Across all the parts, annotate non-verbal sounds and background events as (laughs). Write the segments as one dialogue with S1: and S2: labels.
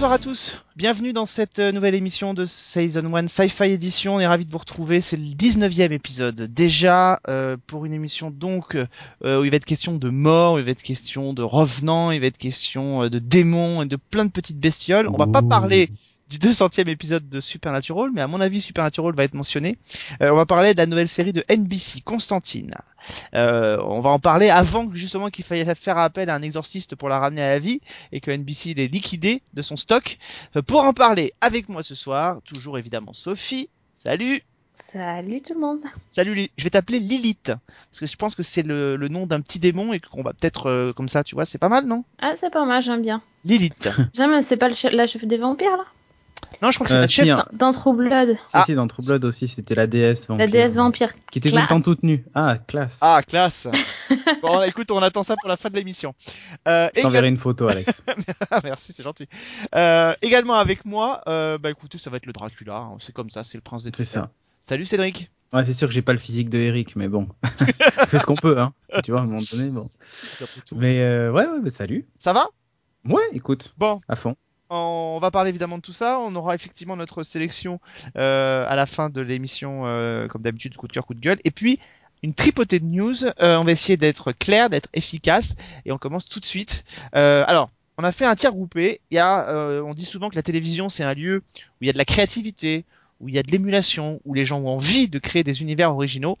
S1: Bonsoir à tous, bienvenue dans cette euh, nouvelle émission de Season 1 Sci-Fi Edition. On est ravis de vous retrouver, c'est le 19e épisode. Déjà, euh, pour une émission donc euh, où il va être question de mort, il va être question de revenants, il va être question euh, de démons et de plein de petites bestioles. On va pas parler du 200e épisode de Supernatural, mais à mon avis Supernatural va être mentionné. Euh, on va parler de la nouvelle série de NBC, Constantine. Euh, on va en parler avant que justement qu'il faille faire appel à un exorciste pour la ramener à la vie et que NBC l'ait liquidé de son stock. Euh, pour en parler avec moi ce soir, toujours évidemment Sophie. Salut
S2: Salut tout le monde.
S1: Salut, je vais t'appeler Lilith parce que je pense que c'est le, le nom d'un petit démon et qu'on va peut-être euh, comme ça, tu vois, c'est pas mal, non?
S2: Ah, c'est pas mal, j'aime bien.
S1: Lilith. (laughs)
S2: J'aime, c'est pas le chef- la chef des vampires là?
S1: Non, je crois que c'est
S3: Euh,
S1: la
S3: si,
S1: chef.
S3: hein.
S2: Dans True Blood,
S3: Si,
S1: Ah.
S3: si, dans True Blood aussi, c'était la déesse vampire.
S2: la déesse vampire.
S3: Qui était tout le temps toute nue. Ah, classe.
S1: Ah, classe. (laughs) bon, écoute, on attend ça pour la fin de l'émission. Euh,
S3: Je t'enverrai une photo, Alex. (laughs)
S1: Merci, c'est gentil. Euh, également avec moi, euh, bah écoutez, ça va être le Dracula. hein, C'est comme ça, c'est le prince des
S3: C'est ça.
S1: Salut Cédric.
S3: Ouais, c'est sûr que j'ai pas le physique de Eric, mais bon. (laughs) On fait ce qu'on peut, hein. Tu vois, à un moment donné, bon. Mais euh, ouais, ouais, mais salut.
S1: Ça va?
S3: Ouais, écoute,
S1: Bon,
S3: à fond.
S1: On va parler évidemment de tout ça. On aura effectivement notre sélection euh, à la fin de l'émission, euh, comme d'habitude, coup de cœur, coup de gueule. Et puis, une tripotée de news. Euh, on va essayer d'être clair, d'être efficace. Et on commence tout de suite. Euh, alors, on a fait un tir groupé. Il y a, euh, on dit souvent que la télévision, c'est un lieu où il y a de la créativité, où il y a de l'émulation, où les gens ont envie de créer des univers originaux.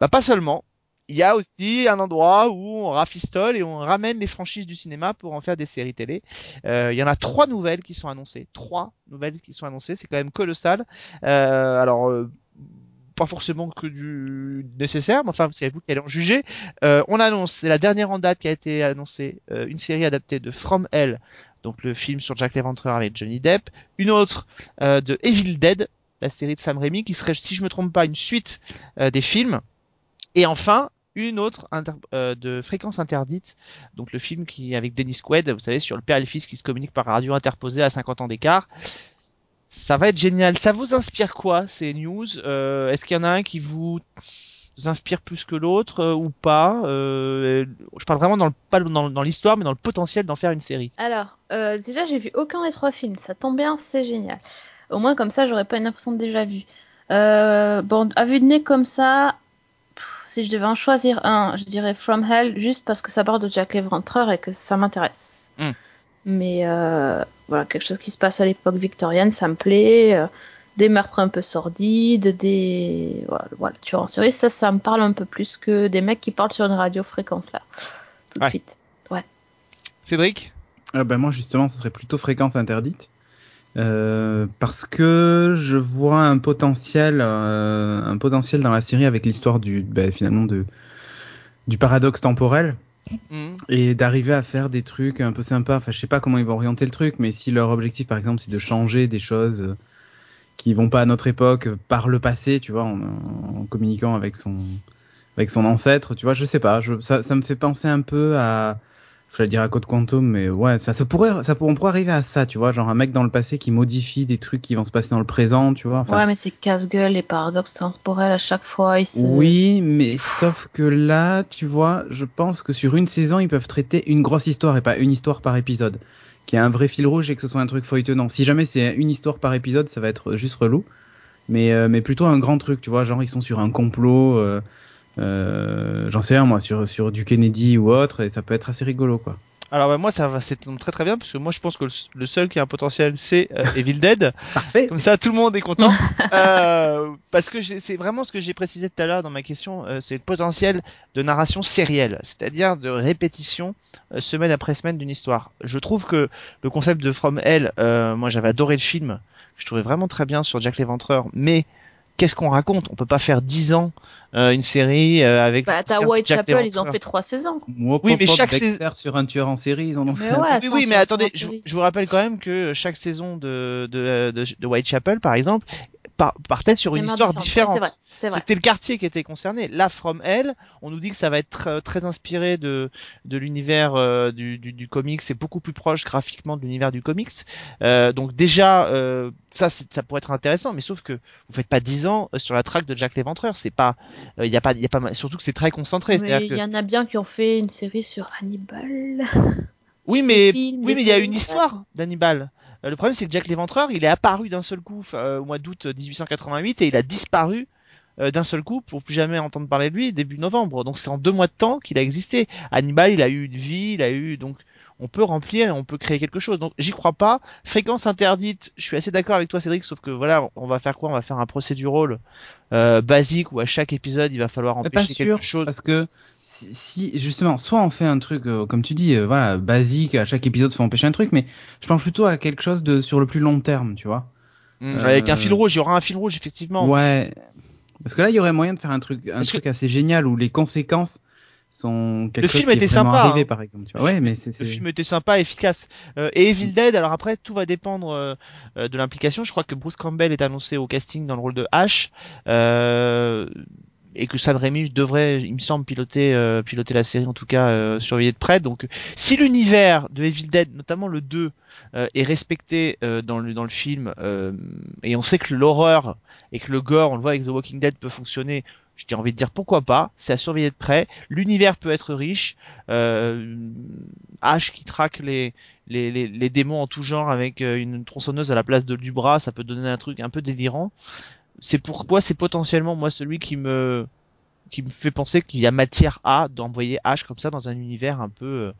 S1: Bah, pas seulement. Il y a aussi un endroit où on rafistole et on ramène les franchises du cinéma pour en faire des séries télé. Euh, il y en a trois nouvelles qui sont annoncées. Trois nouvelles qui sont annoncées. C'est quand même colossal. Euh, alors, euh, pas forcément que du nécessaire, mais enfin, c'est vous qui allez en juger. Euh, on annonce, c'est la dernière en date qui a été annoncée, euh, une série adaptée de From Hell, donc le film sur Jack l'Éventreur avec Johnny Depp. Une autre euh, de Evil Dead, la série de Sam Raimi, qui serait, si je me trompe pas, une suite des films. Et enfin, une autre euh, de Fréquence Interdite, donc le film qui avec Dennis Quaid, vous savez, sur le père et le fils qui se communiquent par radio interposée à 50 ans d'écart. Ça va être génial. Ça vous inspire quoi ces news? Euh, Est-ce qu'il y en a un qui vous inspire plus que l'autre euh, ou pas? Je parle vraiment dans pas dans, l'histoire, mais dans le potentiel d'en faire une série.
S2: Alors, déjà, j'ai vu aucun des trois films. Ça tombe bien, c'est génial. Au moins, comme ça, j'aurais pas une impression de déjà vu. Bon, à vue de nez comme ça, si je devais en choisir un, je dirais From Hell, juste parce que ça parle de Jack l'Éventreur et que ça m'intéresse.
S1: Mm.
S2: Mais euh, voilà, quelque chose qui se passe à l'époque victorienne, ça me plaît. euh, des meurtres un peu sordides, des voilà, voilà tueurs en série, ça, ça me parle un peu plus que des mecs qui parlent sur une radio fréquence là, tout de
S1: Ouais.
S2: suite.
S1: Cédric?
S3: Ah ben moi, justement, ce serait plutôt fréquence interdite. Euh, parce que je vois un potentiel, euh, un potentiel dans la série avec l'histoire du, ben, finalement de, du paradoxe temporel.
S1: Mhm.
S3: et d'arriver à faire des trucs un peu sympas. Enfin, je sais pas comment ils vont orienter le truc, mais si leur objectif, par exemple, c'est de changer des choses euh, qui vont pas à notre époque par le passé, tu vois, en, en communiquant avec son avec son ancêtre, tu vois, je sais pas. Je, ça, ça me fait penser un peu à, je vais dire à Code Quantum, mais ouais, ça se pourrait, ça on pourrait arriver à ça, tu vois, genre un mec dans le passé qui modifie des trucs qui vont se passer dans le présent, tu vois. Enfin,
S2: Ouais, mais c'est casse-gueule les paradoxes temporels à chaque fois. Ils se...
S3: oui, mais sauf que là, tu vois, je pense que sur une saison, ils peuvent traiter une grosse histoire et pas une histoire par épisode. Qu'il y a un vrai fil rouge et que ce soit un truc feuilletonnant. Si jamais c'est une histoire par épisode, ça va être juste relou. Mais, euh, mais plutôt un grand truc, tu vois, genre ils sont sur un complot, euh, j'en sais rien moi, sur, sur du Kennedy ou autre, et ça peut être assez rigolo, quoi.
S1: Alors bah, moi ça va, c'est très très bien parce que moi je pense que le, le seul qui a un potentiel c'est euh, Evil Dead. (laughs)
S3: Parfait
S1: Comme ça, tout le monde est content. (laughs) euh, parce que j'ai- c'est vraiment ce que j'ai précisé tout à l'heure dans ma question, euh, c'est le potentiel de narration sérielle, c'est-à-dire de répétition euh, semaine après semaine d'une histoire. Je trouve que le concept de From Hell, euh, moi j'avais adoré le film, je trouvais vraiment très bien sur Jack l'Éventreur, mais qu'est-ce qu'on raconte? On peut pas faire dix ans euh, une série euh, avec.
S2: Bah, t'as
S1: Jack
S2: Whitechapel, ils ont fait trois saisons.
S3: Moi,
S1: Oui, mais chaque saison-
S3: sur un tueur en série, ils en ont
S2: Mais
S3: fait. un
S2: ouais,
S1: Oui, oui, mais attendez, je, vous rappelle quand même que chaque saison de, de, de, de Whitechapel, par exemple, partait sur une histoire différente.
S2: différents. Ouais, C'est vrai, c'est vrai.
S1: C'était le quartier qui était concerné. Là, From Hell, on nous dit que ça va être très, très inspiré de, de l'univers euh, du, du, du comics. C'est beaucoup plus proche graphiquement de l'univers du comics. Euh, donc déjà, euh, ça, c'est- ça pourrait être intéressant. Mais sauf que vous faites pas 10 ans euh, sur la traque de Jack l'Éventreur. C'est pas, il y a pas, il y a pas, surtout que c'est très concentré.
S2: Il
S1: que-
S2: y en a bien qui ont fait une série sur Hannibal.
S1: Oui, (laughs) mais
S2: films,
S1: oui, mais il y a une histoire d'Hannibal. Euh, le problème, c'est que Jack l'Éventreur, il est apparu d'un seul coup euh, au mois d'août 1888 et il a disparu euh, d'un seul coup pour plus jamais entendre parler de lui début novembre. Donc c'est en deux mois de temps qu'il a existé. Hannibal, il a eu une vie, il a eu donc on peut remplir et on peut créer quelque chose. Donc j'y crois pas. Fréquence interdite, je suis assez d'accord avec toi Cédric, sauf que voilà, on va faire quoi? On va faire un procédural euh, basique où à chaque épisode il va falloir empêcher
S3: pas
S1: quelque
S3: sûr,
S1: chose.
S3: parce que si, si- justement, soit on fait un truc, euh, comme tu dis, euh, voilà, basique, à chaque épisode faut empêcher un truc, mais je pense plutôt à quelque chose de sur le plus long terme, tu vois.
S1: Mm,
S3: Euh,
S1: Avec un fil rouge, il y aura un fil rouge effectivement.
S3: Ouais. Parce que là, il y aurait moyen de faire un truc, un
S1: Parce
S3: truc assez génial où les conséquences sont quelque
S1: Le
S3: chose
S1: film
S3: qui
S1: était
S3: est
S1: sympa,
S3: arrivé,
S1: hein.
S3: par exemple. Tu vois. Ouais, mais c'est,
S1: Le film était sympa, efficace. Euh, et Evil Dead, alors après, tout va dépendre euh, euh, de l'implication. Je crois que Bruce Campbell est annoncé au casting dans le rôle de Ash. Euh, et que Sam Raimi devrait, il me semble, piloter, euh, piloter la série, en tout cas, euh, surveiller de près. Donc, si l'univers de Evil Dead, notamment le 2, euh, est respecté euh, dans, le, dans le film, euh, et on sait que l'horreur et que le gore, on le voit avec The Walking Dead, peut fonctionner, j'ai envie de dire pourquoi pas, c'est à surveiller de près. L'univers peut être riche. Euh, Ash qui traque les, les, les, les démons en tout genre avec euh, une tronçonneuse à la place de, du bras, ça peut donner un truc un peu délirant. C'est pourquoi c'est potentiellement moi celui qui me qui me fait penser qu'il y a matière à d'envoyer Ash comme ça dans un univers un peu euh,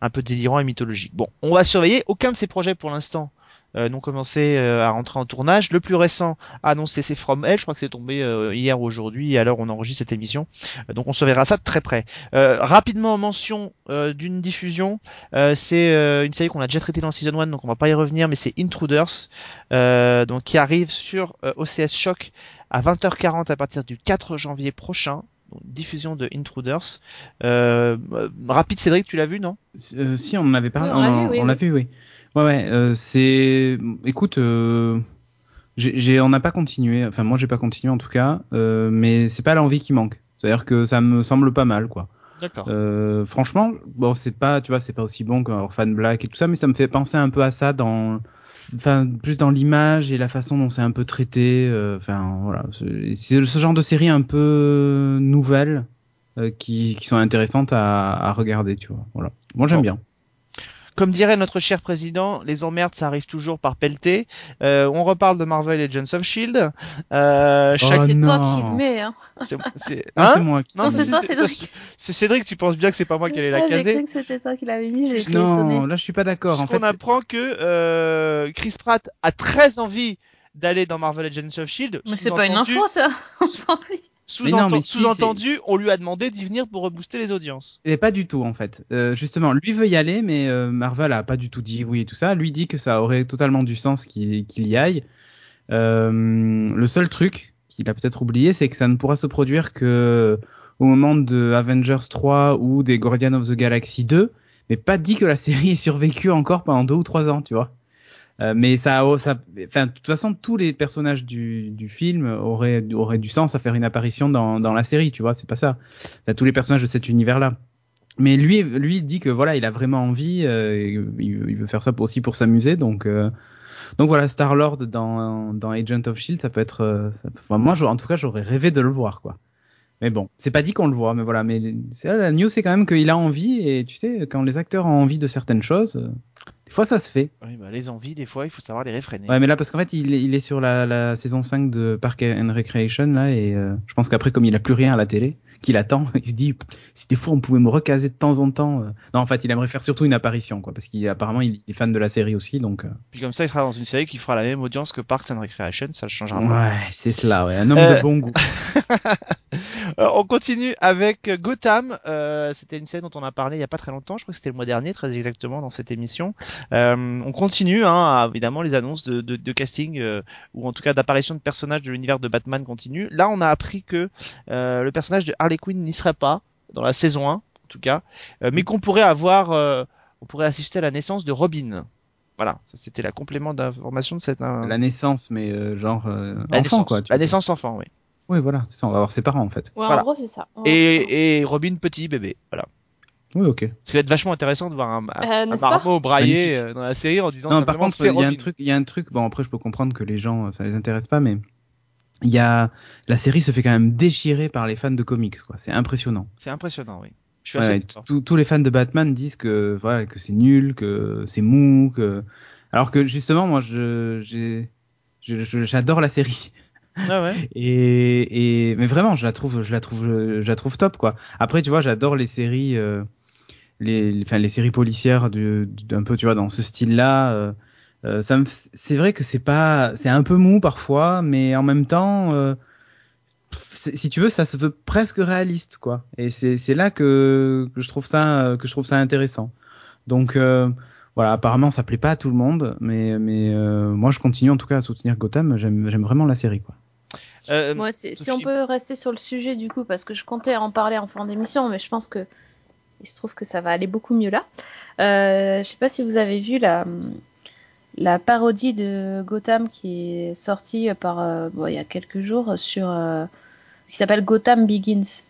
S1: un peu délirant et mythologique. Bon, on va surveiller. Aucun de ces projets pour l'instant n'ont commencé euh, à rentrer en tournage. Le plus récent annoncé c'est From Hell, je crois que c'est tombé euh, hier ou aujourd'hui, où on enregistre cette émission. Euh, donc on surveillera ça de très près. Euh, rapidement mention euh, d'une diffusion, euh, c'est euh, une série qu'on a déjà traitée dans season 1, donc on va pas y revenir, mais c'est Intruders, euh, donc qui arrive sur euh, OCS Shock à 20h40 à partir du 4 janvier prochain. Donc, diffusion de Intruders. Euh, euh, rapide Cédric, tu l'as vu non?
S3: Euh, si on en avait parlé,
S2: Oui, on l'a
S3: on,
S2: oui, oui.
S3: vu, oui. Ouais, ouais. euh, c'est, écoute, euh, j'ai, j'ai- on n'a pas continué. Enfin, moi, j'ai pas continué en tout cas, euh, mais c'est pas l'envie qui manque. C'est-à-dire que ça me semble pas mal, quoi.
S1: D'accord.
S3: Euh, franchement, bon, c'est pas, tu vois, c'est pas aussi bon qu'un Orphan Black et tout ça, mais ça me fait penser un peu à ça dans, enfin, plus dans l'image et la façon dont c'est un peu traité. euh, Enfin, voilà, c'est c'est ce genre de série un peu nouvelle euh, qui, qui sont intéressantes à, à regarder, tu vois. Voilà. Moi, j'aime
S1: Bon.
S3: bien.
S1: Comme dirait notre cher président, les emmerdes ça arrive toujours par pelleté. Euh, on reparle de Marvel et Agents of Shield. Euh, chaque...
S3: Oh
S2: c'est toi qui le mets, hein.
S1: c'est- (laughs)
S3: Non,
S1: Hein
S3: moi qui.
S1: Non,
S2: Non,
S1: c'est
S2: toi, Cédric.
S1: c'est Cédric, tu penses bien que c'est pas moi qui allais la
S2: Ouais, J'ai
S1: caser
S2: cru que c'était toi qui l'avais mis,
S3: Non, là, je suis pas d'accord. En fait,
S1: apprend que euh, Chris Pratt a très envie d'aller dans Marvel Agents of Shield.
S2: Mais c'est pas une info, ça. (laughs) On s'en fout.
S3: Mais mais si,
S1: Sous-entendu, on lui a demandé d'y venir pour rebooster les audiences.
S3: Et pas du tout en fait. Euh, justement, lui veut y aller, mais euh, Marvel a pas du tout dit oui et tout ça. Lui dit que ça aurait totalement du sens qu'il qu'il y aille. Euh, le seul truc qu'il a peut-être oublié, c'est que ça ne pourra se produire que au moment de Avengers 3 ou des Guardians of the Galaxy 2, mais pas dit que la (laughs) série ait survécu encore pendant deux ou trois ans, tu vois. Euh, mais ça, a- ça, enfin, de toute façon, tous les personnages du, film auraient, du sens à faire une apparition dans, la série, tu vois. C'est pas ça. Tous les personnages de cet univers-là. Mais lui, lui il dit que voilà, il a vraiment envie, euh, il, veut faire ça aussi pour s'amuser, donc euh, donc voilà, Star Lord dans dans Agent of Shield, ça peut être, moi, en tout cas, j'aurais rêvé de le voir, quoi. Mais bon, c'est pas dit qu'on le voit, mais voilà, mais la news, c'est quand même qu'il a envie, et tu sais, quand les acteurs ont envie de certaines choses, des fois ça se fait.
S1: Oui, bah, les envies, des fois, il faut savoir les réfréner.
S3: Ouais, mais là, parce qu'en fait, il est, il est sur la, la saison 5 de Park and Recreation, là, et euh, je pense qu'après, comme il a plus rien à la télé, qu'il attend, (laughs) il se dit, si des fois on pouvait me recaser de temps en temps. euh. Non, en fait, il aimerait faire surtout une apparition, quoi, parce qu'apparemment, il est fan de la série aussi, donc. euh,
S1: Puis comme ça, il sera dans une série qui fera la même audience que Parks and Recreation, ça ne changera pas.
S3: Ouais, c'est cela, ouais, un homme
S1: Euh,
S3: de bon goût. (laughs)
S1: Euh, on continue avec Gotham. Euh, c'était une série dont on a parlé il y a pas très longtemps. Je crois que c'était le mois dernier, très exactement, dans cette émission. Euh, on continue, hein, évidemment, les annonces de, de, de casting euh, ou en tout cas d'apparition de personnages de l'univers de Batman continuent. Là, on a appris que euh, le personnage de Harley Quinn n'y serait pas dans la saison 1, en tout cas, euh, mais qu'on pourrait avoir, euh, on pourrait assister à la naissance de Robin. Voilà, ça c'était la complément d'information de cette. euh,
S3: La naissance, mais euh, genre euh,
S1: la
S3: enfant,
S1: naissance,
S3: quoi.
S1: la naissance enfant, oui.
S3: Oui, voilà, c'est ça, on va voir ses parents, en fait.
S2: Ouais,
S1: Voilà.
S2: en gros, c'est ça.
S1: Et, et Robin petit bébé, voilà.
S3: Oui, ok.
S1: Ça va être vachement intéressant de voir un, un,
S2: Euh,
S1: un Marmot
S3: Magnifique.
S1: euh, dans la série en disant
S3: Non, par contre,
S1: c'est
S3: il y a un truc, il y a un truc. Bon, après, je peux comprendre que les gens, euh, ça les intéresse pas, mais il y a la série se fait quand même déchirer par les fans de comics, quoi. C'est impressionnant.
S1: C'est impressionnant, oui. Je suis assez
S3: Ouais, tous les fans de Batman disent que voilà que c'est nul, que c'est mou, que Alors que justement, moi, je- j'adore la série.
S1: Ah. (laughs)
S3: Et, et mais vraiment, je la trouve, je la trouve, je la trouve top quoi. Après, tu vois, j'adore les séries, euh, les, enfin les séries policières du, un peu, tu vois, dans ce style-là. euh, euh, ça c'est vrai que c'est pas, c'est un peu mou parfois, mais en même temps, euh, si tu veux, ça se veut presque réaliste quoi. Et c'est, là que, que je trouve ça, que je trouve ça intéressant. Donc euh, voilà, apparemment, ça plaît pas à tout le monde, mais mais euh, moi, je continue en tout cas à soutenir Gotham. J'aime vraiment la série quoi.
S1: Euh,
S2: Moi, c'est- si on peut rester sur le sujet du coup, parce que je comptais en parler en fin d'émission, mais je pense que il se trouve que ça va aller beaucoup mieux là. Euh, je sais pas si vous avez vu la, la parodie de Gotham qui est sortie par euh, bon, il y a quelques jours sur euh, qui s'appelle Gotham Begins.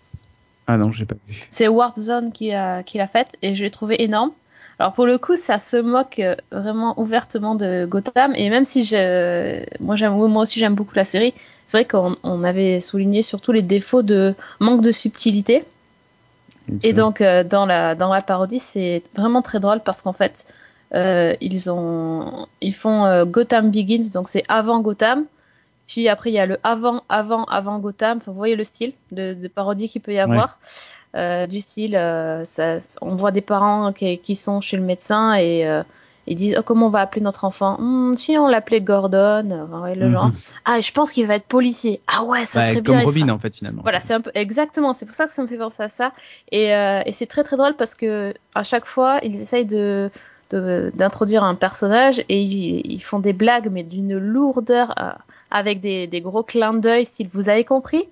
S3: Ah non, j'ai pas vu.
S2: C'est Warp Zone qui a qui l'a faite et je l'ai trouvé énorme. Alors pour le coup, ça se moque euh, vraiment ouvertement de Gotham et même si je, moi j'aime, moi aussi j'aime beaucoup la série, c'est vrai qu'on on avait souligné surtout les défauts de manque de subtilité. Et donc euh, dans la dans la parodie, c'est vraiment très drôle parce qu'en fait euh, ils ont ils font euh, Gotham Begins, donc c'est avant Gotham. Puis après il y a le avant avant avant Gotham. Enfin, vous voyez le style de, de parodie qu'il peut y avoir. Euh, du style, ça, on voit des parents qui, qui sont chez le médecin et ils disent oh, comment on va appeler notre enfant? Hmm, Si on l'appelait Gordon, euh, ouais, le
S3: Mhm.
S2: genre. Ah, je pense qu'il va être policier. Ah ouais, ça
S3: Ouais,
S2: serait
S3: comme
S2: bien.
S3: Robin
S2: sera-
S3: en fait finalement.
S2: voilà, c'est un peu exactement. C'est pour ça que ça me fait penser à ça. Et, euh, et c'est très très drôle parce que à chaque fois, ils essayent de d'introduire un personnage et ils, ils font des blagues mais d'une lourdeur euh, avec des, des gros clins d'œil. S'il vous avez compris,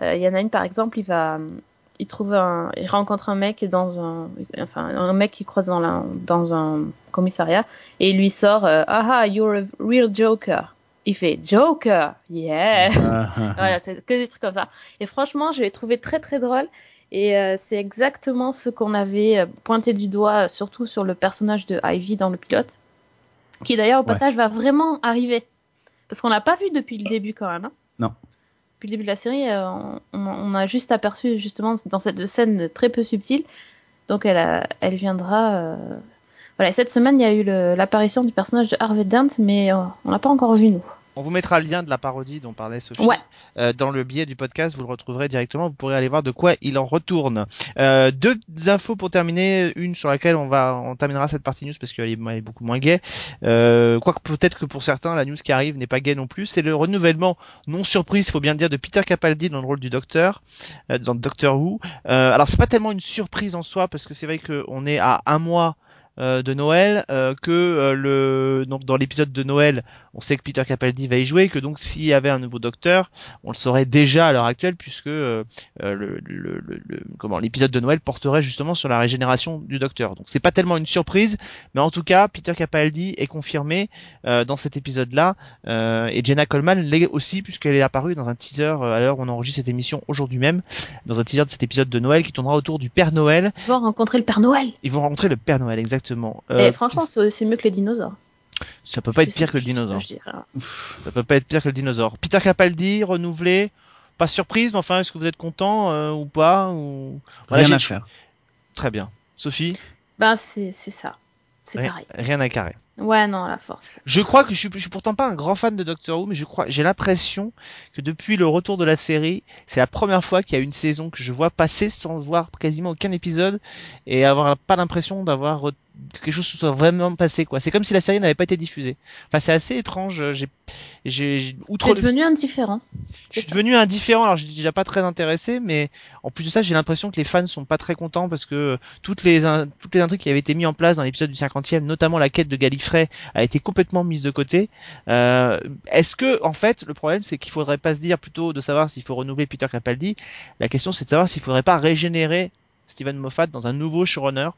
S2: Euh, il y en a une par exemple, il va il trouve un, il rencontre un mec dans un, enfin un mec qui croise dans la, dans un commissariat et il lui sort euh, ah ah you're a real Joker. Il fait Joker, yeah.
S3: Ah, (laughs) ah,
S2: Voilà, c'est que des trucs comme ça. Et franchement, je l'ai trouvé très très drôle. Et euh, c'est exactement ce qu'on avait euh, pointé du doigt, euh, surtout sur le personnage de Ivy dans le pilote, qui d'ailleurs au
S3: Ouais.
S2: passage va vraiment arriver. Parce qu'on l'a pas vu depuis le début quand même. hein.
S3: Non.
S2: Depuis le début de la série, euh, on, a juste aperçu justement dans cette scène très peu subtile. Donc elle, elle viendra. euh, Voilà, et cette semaine, il y a eu l'apparition du personnage de Harvey Dent, mais euh, on l'a pas encore vu nous.
S1: On vous mettra le lien de la parodie dont parlait Sophie
S2: Ouais.
S1: euh, dans le billet du podcast. Vous le retrouverez directement. Vous pourrez aller voir de quoi il en retourne. Euh, deux infos pour terminer. Une sur laquelle on va, on terminera cette partie news parce qu'elle est, beaucoup moins gaie. Euh, quoique peut-être que pour certains, la news qui arrive n'est pas gaie non plus. C'est le renouvellement non surprise, il faut bien le dire, de Peter Capaldi dans le rôle du Docteur, euh, dans Doctor Who. Euh, alors c'est pas tellement une surprise en soi parce que c'est vrai qu'on est à un mois euh, de Noël, euh, que euh, le donc dans l'épisode de Noël, on sait que Peter Capaldi va y jouer, que donc s'il y avait un nouveau Docteur, on le saurait déjà à l'heure actuelle puisque le, le- le- le- comment l'épisode de Noël porterait justement sur la régénération du Docteur. Donc c'est pas tellement une surprise, mais en tout cas Peter Capaldi est confirmé dans cet épisode-là et Jenna Coleman l'est aussi puisqu'elle est apparue dans un teaser à l'heure où on enregistre cette émission aujourd'hui même, dans un teaser de cet épisode de Noël qui tournera autour du Père Noël.
S2: Ils vont rencontrer le Père Noël.
S1: Ils vont rencontrer le Père Noël exactement. Euh,
S2: Et franchement, c'est c'est mieux que les dinosaures.
S1: ça peut pas être pire que le dinosaure.
S2: dirais.
S1: Ça peut pas être pire que le dinosaure. Peter Capaldi renouvelé, pas surprise, mais enfin est-ce que vous êtes content euh, ou pas ou... Voilà,
S3: Rien à faire.
S1: Très bien. Sophie,
S2: Ben, c'est c'est ça. C'est
S1: rien,
S2: pareil.
S1: rien à carrer.
S2: Ouais, non, à la force.
S1: Je crois que je suis, je suis pourtant pas un grand fan de Doctor Who, mais je crois, j'ai l'impression que depuis le retour de la série, c'est la première fois qu'il y a une saison que je vois passer sans voir quasiment aucun épisode et avoir pas l'impression d'avoir que quelque chose se soit vraiment passé quoi. C'est comme si la série n'avait pas été diffusée. Enfin, c'est assez étrange. J'ai, j'ai, outre le
S2: devenu indifférent.
S1: Je suis
S2: ça.
S1: devenu indifférent, alors je suis déjà pas très intéressé, mais en plus de ça, j'ai l'impression que les fans sont pas très contents parce que toutes les in- toutes les intrigues qui avaient été mises en place dans l'épisode du 50e, notamment la quête de Gallifrey, a été complètement mise de côté. Euh, Est-ce que en fait le problème c'est qu'il faudrait pas se dire plutôt de savoir s'il faut renouveler Peter Capaldi, la question c'est de savoir s'il faudrait pas régénérer Steven Moffat dans un nouveau showrunner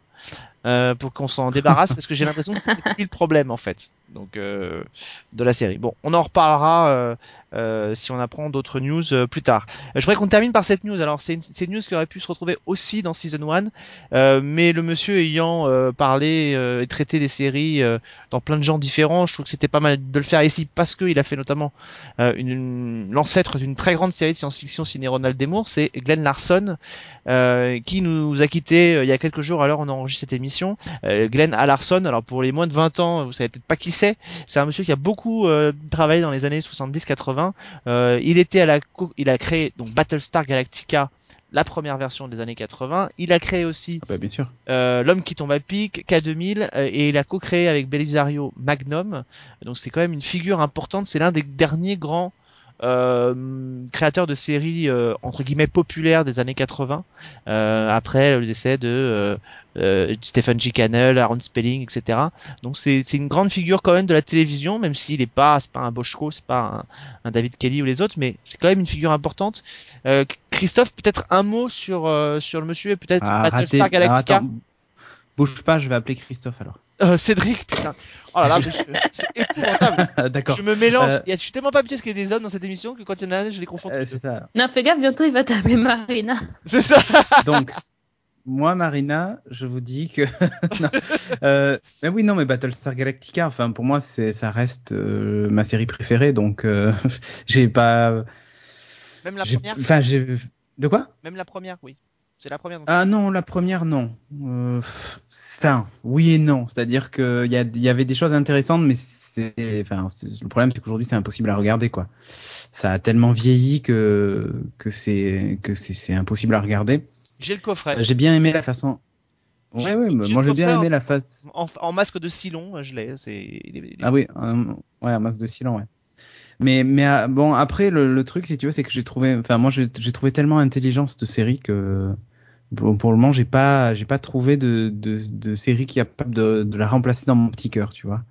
S1: euh, pour qu'on s'en débarrasse parce que j'ai l'impression que c'est lui le problème en fait donc euh, de la série. Bon, on en reparlera euh, si on apprend d'autres news plus tard. Je voudrais qu'on termine par cette news. Alors c'est une, une news qui aurait pu se retrouver aussi dans season 1, euh, mais le monsieur ayant parlé et traité des séries dans plein de genres différents, je trouve que c'était pas mal de le faire ici parce qu'il a fait notamment l'ancêtre d'une très grande série de science-fiction ciné Ronald Demour, c'est Glenn Larson, qui nous a quitté il y a quelques jours où on enregistre enregistré cette émission. Euh, Glenn Hallarson, alors pour les moins de 20 ans, vous savez peut-être pas qui c'est. C'est un monsieur qui a beaucoup euh, travaillé dans les années 70-80. Euh, il était à la, il a créé donc Battlestar Galactica la première version des années 80. Il a créé aussi
S3: Ah bah, bien sûr.
S1: euh, L'homme qui tombe à pic, K2000, euh, et il a co-créé avec Belisario Magnum. Donc c'est quand même une figure importante. C'est l'un des derniers grands euh, créateurs de séries euh, entre guillemets populaires des années 80. euh, après le décès de Stephen G. Cannell, Aaron Spelling, etc. Donc c'est c'est une grande figure quand même de la télévision, même s'il est pas c'est pas un Boschko, c'est pas un, un David Kelly ou les autres, mais c'est quand même une figure importante. Euh, Christophe, peut-être un mot sur euh, sur le monsieur et peut-être
S3: Ah.
S1: Battlestar Galactica.
S3: attends, bouge pas, je vais appeler Christophe alors.
S1: Euh, Cédric, putain. Oh là là, c'est épouvantable. (laughs)
S3: D'accord.
S1: Je me mélange.
S3: Euh,
S1: Il y a- Je suis tellement pas habitué à ce qu'il y ait des hommes dans cette émission que quand il y en a un, je les confonds.
S3: Euh, ça.
S2: Non, fais gaffe, bientôt il va t'appeler Marina. (laughs)
S1: C'est ça.
S3: Donc, moi, Marina, je vous dis que. (laughs) non. Euh, mais oui, non, mais Battlestar Galactica, enfin, pour moi, c'est, ça reste euh, ma série préférée, donc euh, j'ai pas.
S1: Même la première.
S3: Enfin, j'ai. De quoi?
S1: Même la première, oui. C'est la première. donc.
S3: Ah non, la première, non. Euh, Enfin, oui et non. C'est-à-dire qu'il y, y avait des choses intéressantes, mais c'est, enfin, le problème, c'est qu'aujourd'hui, c'est impossible à regarder, quoi. Ça a tellement vieilli que que c'est que c'est impossible à regarder.
S1: J'ai le coffret.
S3: J'ai bien aimé la façon. Ouais, ouais, bah, moi j'ai bien aimé la face.
S1: En, en masque de Silon, je l'ai. Est-
S3: Ah oui, un, ouais, masque de silence, ouais. Mais, mais euh, bon, après, le, le truc, si tu veux, c'est que j'ai trouvé, enfin, moi, j'ai trouvé tellement intelligent cette série que, pour, pour le moment, j'ai pas, j'ai pas trouvé de, de, de série qui est capable de, de la remplacer dans mon petit cœur, tu vois.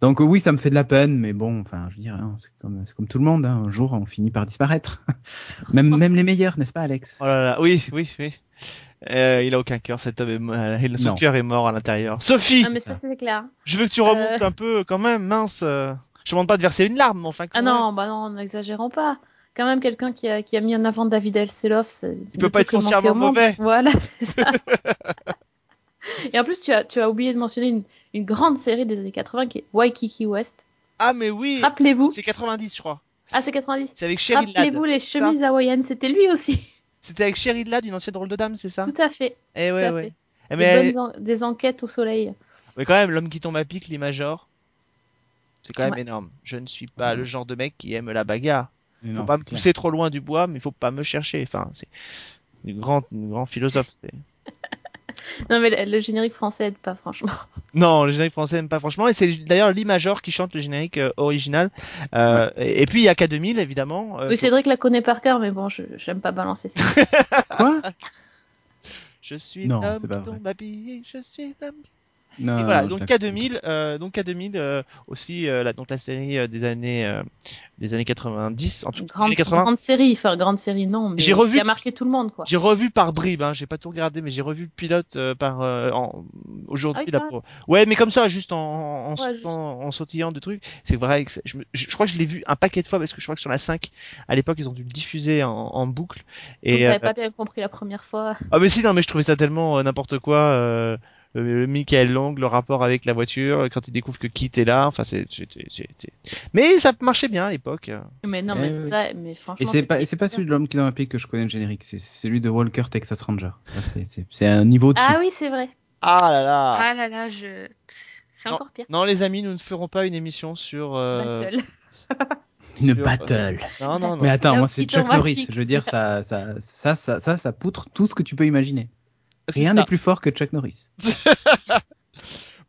S3: Donc, oui, ça me fait de la peine, mais bon, enfin, je veux dire, hein, c'est comme, c'est comme tout le monde, hein, un jour, on finit par disparaître. (laughs) même, même les meilleurs, n'est-ce pas, Alex?
S1: Oh là là. Oui, oui, oui. Euh, il a aucun cœur, cet homme est euh, il- son cœur est mort à l'intérieur. Sophie,
S2: Ah, mais
S3: ça.
S2: c'est clair.
S1: je veux que tu remontes un peu, quand même, mince. euh. Je te demande pas de verser une larme, mais enfin. quand
S2: Ah
S1: même.
S2: non, bah non, n'exagérons pas. Quand même, quelqu'un qui a, qui a mis en avant David Elseloff,
S1: Il peut pas être foncièrement mauvais.
S2: Voilà, (laughs) c'est ça. Et en plus, tu as, tu as oublié de mentionner une, une grande série des années 80 qui est Waikiki West.
S1: Ah mais oui.
S2: Rappelez-vous.
S1: C'est 90, je crois.
S2: Ah, c'est 90.
S1: C'est avec Ladd.
S2: Rappelez-vous les chemises hawaïennes, c'était lui aussi. (laughs)
S1: C'était avec Cheryl Ladd, une ancienne drôle de dame, c'est ça
S2: Tout à fait.
S1: Eh
S2: tout
S1: ouais,
S2: à
S1: ouais.
S2: fait.
S1: Eh,
S2: Des,
S1: mais, elle-
S2: bonnes en- des enquêtes au soleil.
S1: mais quand même, l'homme qui tombe à pic, les majors, c'est quand même
S2: Ouais.
S1: énorme. Je ne suis pas le genre de mec qui aime la bagarre. Faut
S3: Non,
S1: pas
S3: c'est
S1: me
S3: clair.
S1: pousser trop loin du bois, mais il faut pas me chercher. Enfin, c'est un grand, un grand philosophe. (laughs)
S2: Non, mais le, le générique français aide pas, franchement. (laughs)
S1: Non, le générique français n'aime pas franchement. Et c'est d'ailleurs Lee Major qui chante le générique euh, original. Euh, et, et puis il y a K2000 évidemment. euh,
S2: oui, Cédric la connaît par cœur, mais bon, je j'aime pas balancer ça. (laughs)
S3: Quoi?
S1: Je suis
S3: Non,
S1: l'homme
S3: c'est pas
S1: qui
S3: vrai.
S1: tombe je suis l'homme qui
S3: Non,
S1: Et voilà,
S3: non,
S1: donc
S3: je la-
S1: K2000, euh, donc K2000 euh, aussi, euh, la, donc la série euh, des années euh, des années 90, en tout cas
S2: Grande,
S1: années 80.
S2: grande série, enfin grande série, non, mais
S1: J'ai revu-
S2: qui a marqué tout le monde, quoi.
S1: J'ai revu par bribes, hein, j'ai pas tout regardé, mais j'ai revu le pilote euh, par euh, en- aujourd'hui
S2: Ah
S1: pour. Ouais, mais comme ça, juste en en,
S2: Ouais,
S1: sautant-
S2: juste.
S1: en sautillant de trucs. C'est vrai que je, me- je, je crois que je l'ai vu un paquet de fois parce que je crois que sur la 5 à l'époque ils ont dû le diffuser en, en boucle.
S2: Donc,
S1: Et
S2: t'avais
S1: euh,
S2: pas bien compris la première fois.
S1: ah mais si non, mais je trouvais ça tellement euh, n'importe quoi. Euh, le Michael Long, le rapport avec la voiture, quand il découvre que Kit est là, enfin c'est, mais ça marchait bien à l'époque.
S2: Mais non, mais
S3: oui.
S2: ça, mais franchement.
S3: Et c'est pas, c'est pas celui de l'homme qui dans un pays que je connais le générique, c'est c'est celui de Walker Texas Ranger. Ça, c'est- c'est- C'est un niveau dessus.
S2: Ah oui, c'est vrai.
S1: Ah là là.
S2: Ah là là, je. C'est
S1: Non.
S2: encore pire.
S1: Non les amis, nous ne ferons pas une émission sur. euh,
S2: Battle. (laughs)
S3: Une
S1: sur-
S3: battle.
S1: Non non non.
S3: Mais attends, moi c'est Chuck Norris. Je veux dire, ça, ça, ça, ça, ça, ça poutre tout ce que tu peux imaginer. Rien n'est plus fort que Chuck Norris. (laughs)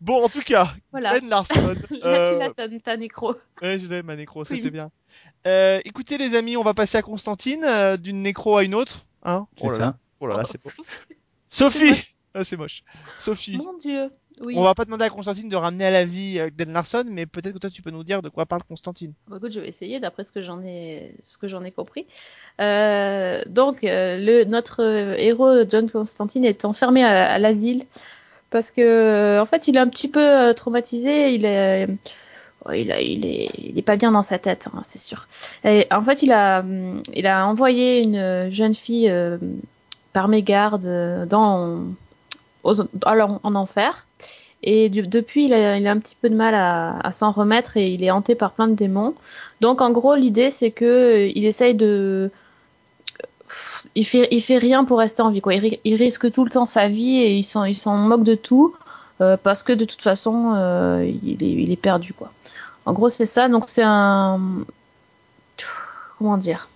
S1: Bon en tout cas,
S2: Voilà.
S1: Glenn Larson. (laughs)
S2: Là, tu
S1: euh,
S2: l'as, ta, ta nécro.
S1: Ouais, je l'ai, ma nécro, c'était
S2: Oui.
S1: bien. Euh, écoutez les amis, on va passer à Constantine, euh, d'une nécro à une autre. Hein?
S3: C'est
S1: oh là
S3: ça.
S1: là, oh là là, c'est beau.
S2: C'est
S1: Sophie
S2: moche.
S1: Ah, C'est moche. Sophie,
S2: Mon dieu. Oui.
S1: on va pas demander à Constantine de ramener à la vie euh, Glenn Larson, mais peut-être que toi tu peux nous dire de quoi parle Constantine.
S2: Bon, écoute, je vais essayer d'après ce que j'en ai, ce que j'en ai compris. Euh, donc, euh, le, notre héros John Constantine est enfermé à, à l'asile parce que, en fait, il est un petit peu traumatisé. Il est, il, a- il est, il est pas bien dans sa tête, hein, c'est sûr. Et en fait, il a, il a envoyé une jeune fille euh, par mégarde dans, en enfer. Et depuis, il a, un petit peu de mal à, s'en remettre et il est hanté par plein de démons. Donc, en gros, l'idée, c'est que euh, il essaye de. il fait, rien pour rester en vie. Quoi. Il, ri- il risque tout le temps sa vie et il s'en, il s'en moque de tout euh, parce que de toute façon, euh, il, est, il est perdu. Quoi. En gros, c'est ça. Donc, c'est un. Comment dire?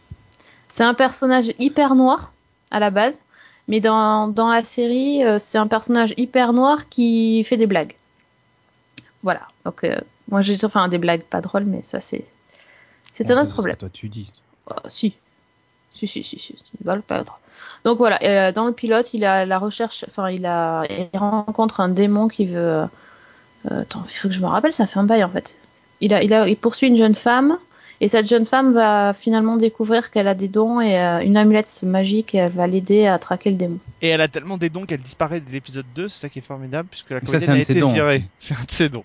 S2: C'est un personnage hyper noir à la base, mais dans, dans la série, euh, c'est un personnage hyper noir qui fait des blagues. Voilà. Donc, euh, moi, j'ai enfin des blagues pas drôles, mais ça, c'est. C'est un
S3: Bon,
S2: autre problème.
S3: Toi, tu dis.
S2: Ah, si. Si, si, si, si, il va le perdre. Donc voilà, euh, dans le pilote, il a la recherche, enfin, il a, il rencontre un démon qui veut. euh, attends, il faut que je me rappelle, ça fait un bail en fait. Il a, il a, il poursuit une jeune femme, et cette jeune femme va finalement découvrir qu'elle a des dons et euh, une amulette magique, et elle va l'aider à traquer le démon.
S1: Et elle a tellement des dons qu'elle disparaît de l'épisode 2, c'est ça qui est formidable, puisque la comédienne a été
S3: dons
S1: virée. (laughs) C'est un de ses dons.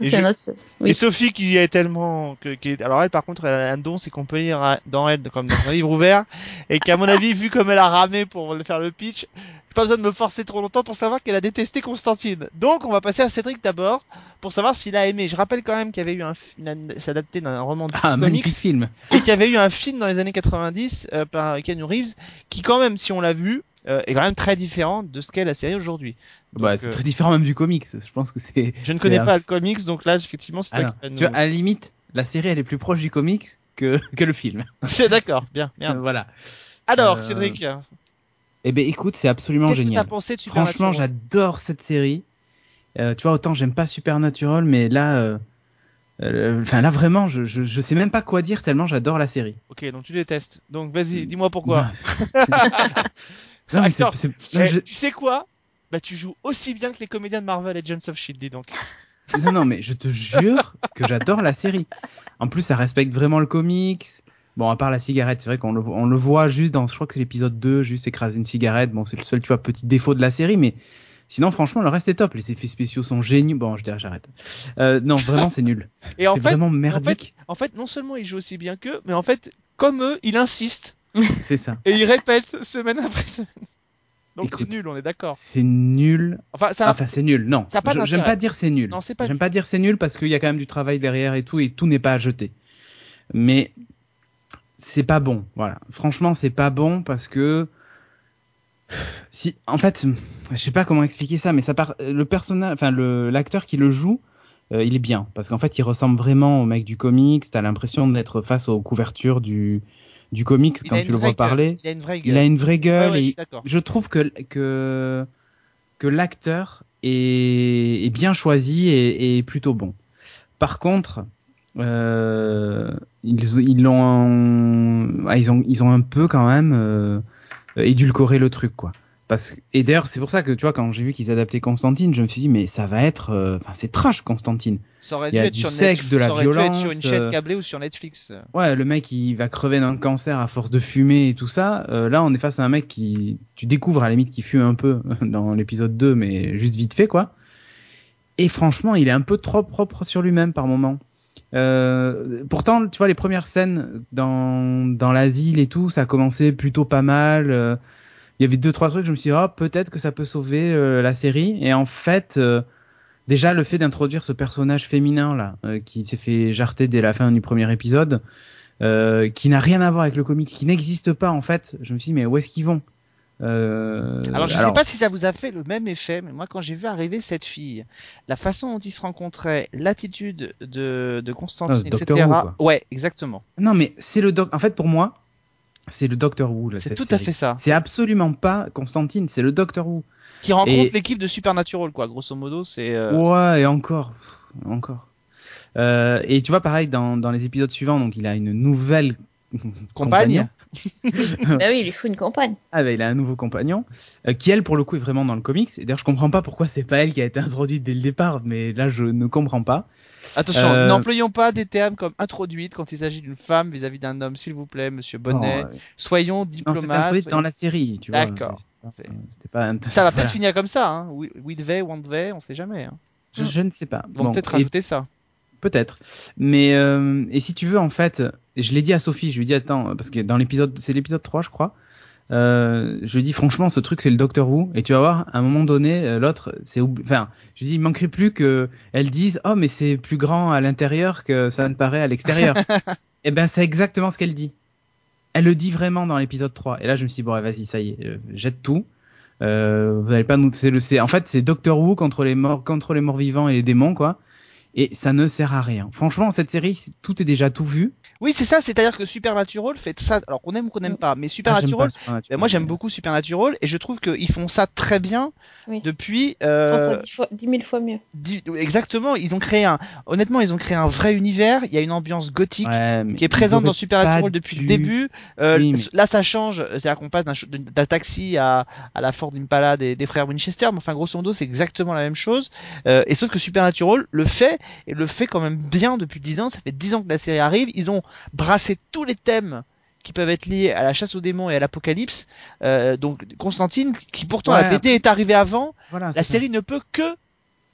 S1: Et
S2: C'est
S1: je-
S2: un autre.
S1: Et
S2: Oui.
S1: Sophie qui est tellement que, qui est... alors elle par contre elle a un don c'est qu'on peut lire à- dans elle comme dans un livre ouvert et qu'à mon avis vu comme elle a ramé pour faire le pitch pas besoin de me forcer trop longtemps pour savoir qu'elle a détesté Constantine donc on va passer à Cédric d'abord pour savoir s'il a aimé je rappelle quand même qu'il y avait eu un une- c'est adapté d'un roman de
S3: Ah,
S1: comics
S3: magnifique film.
S1: et qu'il y avait eu un film dans les années 90 euh, par Keanu Reeves qui quand même si on l'a vu euh, est quand même très différent de ce qu'est la série aujourd'hui
S3: Bah, c'est
S1: euh,
S3: très différent même du comics. Je pense que c'est.
S1: je ne connais
S3: un-
S1: pas le comics donc là effectivement c'est
S3: Ah
S1: vas nous-
S3: Tu vois, à la limite, la série elle est plus proche du comics que, (laughs) que le film. (laughs)
S1: c'est d'accord bien bien
S3: voilà.
S1: alors
S3: Euh,
S1: Cédric
S3: Eh ben écoute, c'est absolument
S1: Qu'est-ce que
S3: génial.
S1: pensé de
S3: Franchement, j'adore cette série. Euh, tu vois, autant j'aime pas Supernatural, mais là, euh, euh, enfin là vraiment, je, je, je sais même pas quoi dire tellement j'adore la série.
S1: Ok, donc tu détestes. Donc vas-y, dis-moi pourquoi. (laughs)
S3: Non,
S1: Eh,
S3: je-
S1: Tu sais quoi? Bah tu joues aussi bien que les comédiens de Marvel et Agents of Shield, dis donc.
S3: non, non, mais je te jure que j'adore la série. En plus, ça respecte vraiment le comics. Bon, à part la cigarette, c'est vrai qu'on le, on le voit juste dans, je crois que c'est l'épisode 2, juste écraser une cigarette. Bon, c'est le seul, tu vois, petit défaut de la série, mais sinon, franchement, le reste est top. Les effets spéciaux sont géniaux. Bon, je dirais, j'arrête. Euh, non, vraiment, c'est nul.
S1: En
S3: C'est
S1: fait,
S3: vraiment merdique.
S1: en fait, non seulement il joue aussi bien qu'eux, mais en fait, comme eux, il insiste (laughs)
S3: C'est ça.
S1: et il répète semaine après semaine. Donc c'est nul, on est d'accord.
S3: C'est nul.
S1: Enfin, ça.
S3: Enfin, c'est nul. Non, j'aime pas dire c'est nul.
S1: Non, c'est pas
S3: J'aime pas dire c'est nul parce qu'il y a quand même du travail derrière et tout, et tout n'est pas à jeter. Mais c'est pas bon. Voilà. Franchement, c'est pas bon parce que si, en fait, je sais pas comment expliquer ça, mais ça part. Le personnage, enfin le l'acteur qui le joue, euh, il est bien parce qu'en fait, il ressemble vraiment au mec du comics. T'as l'impression d'être face aux couvertures du du comics
S1: Il
S3: quand tu le vois parler.
S1: Il a une vraie
S3: Il
S1: gueule.
S3: a une vraie gueule
S1: ouais,
S3: et je trouve que que que l'acteur est, est bien choisi et, et plutôt bon. Par contre, euh, ils ils l'ont ah, ils ont ils ont un peu quand même euh, édulcoré le truc quoi. Parce que, et d'ailleurs c'est pour ça que tu vois quand j'ai vu qu'ils adaptaient Constantine, je me suis dit mais ça va être euh, enfin c'est trash Constantine.
S1: Ça aurait
S3: il
S1: dû
S3: y a
S1: être
S3: du
S1: sur
S3: sexe,
S1: Netflix,
S3: de la
S1: ça aurait dû être sur une chaîne
S3: euh,
S1: câblée ou sur Netflix.
S3: Ouais, le mec il va crever d'un cancer à force de fumer et tout ça. Euh, là, on est face à un mec qui, tu découvres à la limite qu'il fume un peu (laughs) dans l'épisode 2, mais juste vite fait quoi. Et franchement, il est un peu trop propre sur lui-même par moment. Euh, pourtant, tu vois, les premières scènes dans, dans l'asile et tout, ça a commencé plutôt pas mal. Il y avait deux trois trucs, je me suis dit, oh, peut-être que ça peut sauver euh, la série. Et en fait, euh, déjà le fait d'introduire ce personnage féminin là, euh, qui s'est fait jarter dès la fin du premier épisode, qui n'a rien à voir avec le comic, qui n'existe pas en fait. Je me suis dit, mais où est-ce qu'ils vont? Euh,
S1: Alors je sais pas si ça vous a fait le même effet, mais moi quand j'ai vu arriver cette fille, la façon dont ils se rencontraient, l'attitude de, de Constantine,
S3: Ah,
S1: etc.
S3: Who,
S1: ouais, exactement.
S3: Non, mais c'est le doc. En fait, pour moi, c'est le Doctor Who. là,
S1: C'est tout à fait ça.
S3: C'est absolument pas Constantine, c'est le Doctor Who.
S1: Qui rencontre
S3: Et-
S1: l'équipe de Supernatural, quoi. Grosso modo, c'est. euh,
S3: ouais, et encore, pff, encore. Euh, et tu vois, pareil dans, dans les épisodes suivants, donc il a une nouvelle (laughs)
S1: Compagne. (laughs)
S2: bah oui, il lui faut une compagne.
S3: Ah bah, il a un nouveau compagnon euh, qui elle pour le coup est vraiment dans le comics. Et d'ailleurs je comprends pas pourquoi c'est pas elle qui a été introduite dès le départ, mais là je ne comprends pas.
S1: Attention,
S3: Euh,
S1: n'employons pas des termes comme introduite quand il s'agit d'une femme vis-à-vis d'un homme, s'il vous plaît, Monsieur Bonnet.
S3: Euh,
S1: Soyons
S3: non, c'est
S1: diplomates.
S3: introduite
S1: soyons-
S3: dans la série, tu vois.
S1: D'accord.
S3: Pas.
S1: Ça va peut-être
S3: voilà.
S1: finir comme ça, hein. We devait, one devait, on sait jamais. Hein.
S3: Je, je ne sais pas.
S1: Ils vont
S3: Bon,
S1: peut-être
S3: et-
S1: rajouter ça.
S3: Peut-être. Mais euh, et si tu veux en fait, je l'ai dit à Sophie, je lui ai dit attends parce que dans l'épisode c'est l'épisode 3 je crois. Euh, je lui dit franchement ce truc c'est le Doctor Who et tu vas voir à un moment donné euh, l'autre c'est oubli- enfin je lui dit il manquerait plus que elle dise oh mais c'est plus grand à l'intérieur que ça ne paraît à l'extérieur. (laughs) et ben c'est exactement ce qu'elle dit. Elle le dit vraiment dans l'épisode 3. Et là, je me suis dit, bon, vas-y, ça y est, euh, jette tout. Euh, vous n'allez pas nous. C'est le, en fait, c'est Doctor Who contre les morts, contre les morts vivants et les démons, quoi. Et ça ne sert à rien. Franchement, cette série, tout est déjà tout vu.
S1: Oui, c'est ça, c'est-à-dire que Supernatural fait ça, alors qu'on aime ou qu'on n'aime pas, mais
S3: Ah,
S1: Supernatural,
S3: pas Supernatural.
S1: ben, moi j'aime beaucoup Supernatural, et je trouve qu'ils font ça très bien
S2: Oui.
S1: depuis...
S2: Ils font ça
S1: Euh,
S2: dix, fois, dix mille fois mieux.
S1: exactement, ils ont créé un... Honnêtement, ils ont créé un vrai univers, il y a une ambiance gothique,
S3: Ouais,
S1: qui est présente dans Supernatural depuis le début. Euh,
S3: Oui, mais-
S1: Là, ça change. C'est-à-dire qu'on passe d'un taxi à, à la Ford Impala des, des frères Winchester. Mais enfin, grosso modo, c'est exactement la même chose. Euh, et sauf que Supernatural le fait et le fait quand même bien depuis 10 ans. Ça fait 10 ans que la série arrive. Ils ont brassé tous les thèmes qui peuvent être liés à la chasse aux démons et à l'apocalypse. Euh, donc Constantine, qui pourtant
S3: Ouais,
S1: la BD est arrivé avant,
S3: Voilà,
S1: la
S3: ça.
S1: série ne peut que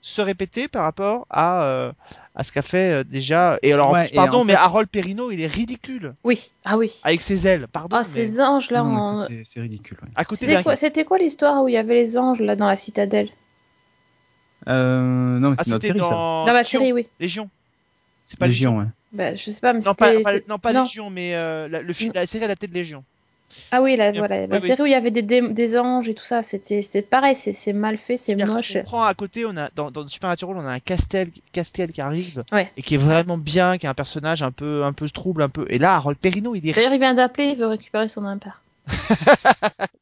S1: se répéter par rapport à euh, à ce qu'a fait euh, déjà. Et alors,
S3: Ouais, et
S1: pardon, mais
S3: fait-
S1: Harold Perrineau, il est ridicule
S2: Oui, ah oui.
S1: avec ses ailes. Pardon.
S2: Ah,
S1: mais
S2: ces anges là. En-
S3: c'est- ridicule. ouais.
S1: à côté
S2: C'était quoi, l'histoire où il y avait les anges là dans la citadelle?
S3: Euh, non, mais
S1: Ah,
S3: c'est notre
S1: c'était
S3: série, ça.
S1: dans
S2: Dans la série, oui.
S1: Légion. C'est pas Légion.
S3: Légion, ouais.
S2: Bah, je sais pas, mais
S1: Non, pas, non, pas
S2: non.
S1: Légion, mais euh, la, le film, la série adaptée de Légion.
S2: Ah oui, la, voilà, la série où il y avait des, des anges et tout ça, c'était c'est pareil, c'est c'est mal fait, c'est moche.
S1: qu'on prend à côté, on a dans, dans Supernatural, on a un Castel, Castel qui arrive
S2: Ouais.
S1: et qui est vraiment bien, qui est un personnage un peu, un peu trouble, un peu. Et là, Harold Perrineau, il est.
S2: D'ailleurs, il vient d'appeler, il veut récupérer son impair. (laughs)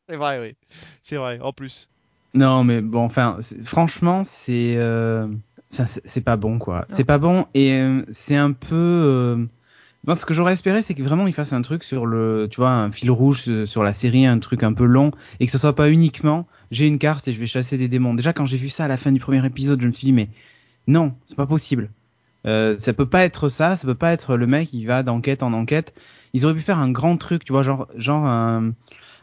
S1: C'est vrai, oui. C'est vrai. En plus.
S3: Non, mais bon, enfin, franchement, c'est euh, c'est pas bon, quoi. C'est pas bon et euh, c'est un peu. euh, Moi, ce que j'aurais espéré, c'est que vraiment ils fassent un truc sur le, tu vois, un fil rouge sur la série, un truc un peu long, et que ce soit pas uniquement j'ai une carte et je vais chasser des démons. Déjà, quand j'ai vu ça à la fin du premier épisode, je me suis dit mais non, c'est pas possible. Euh, ça peut pas être ça, ça peut pas être le mec qui va d'enquête en enquête. Ils auraient pu faire un grand truc, tu vois, genre, genre un,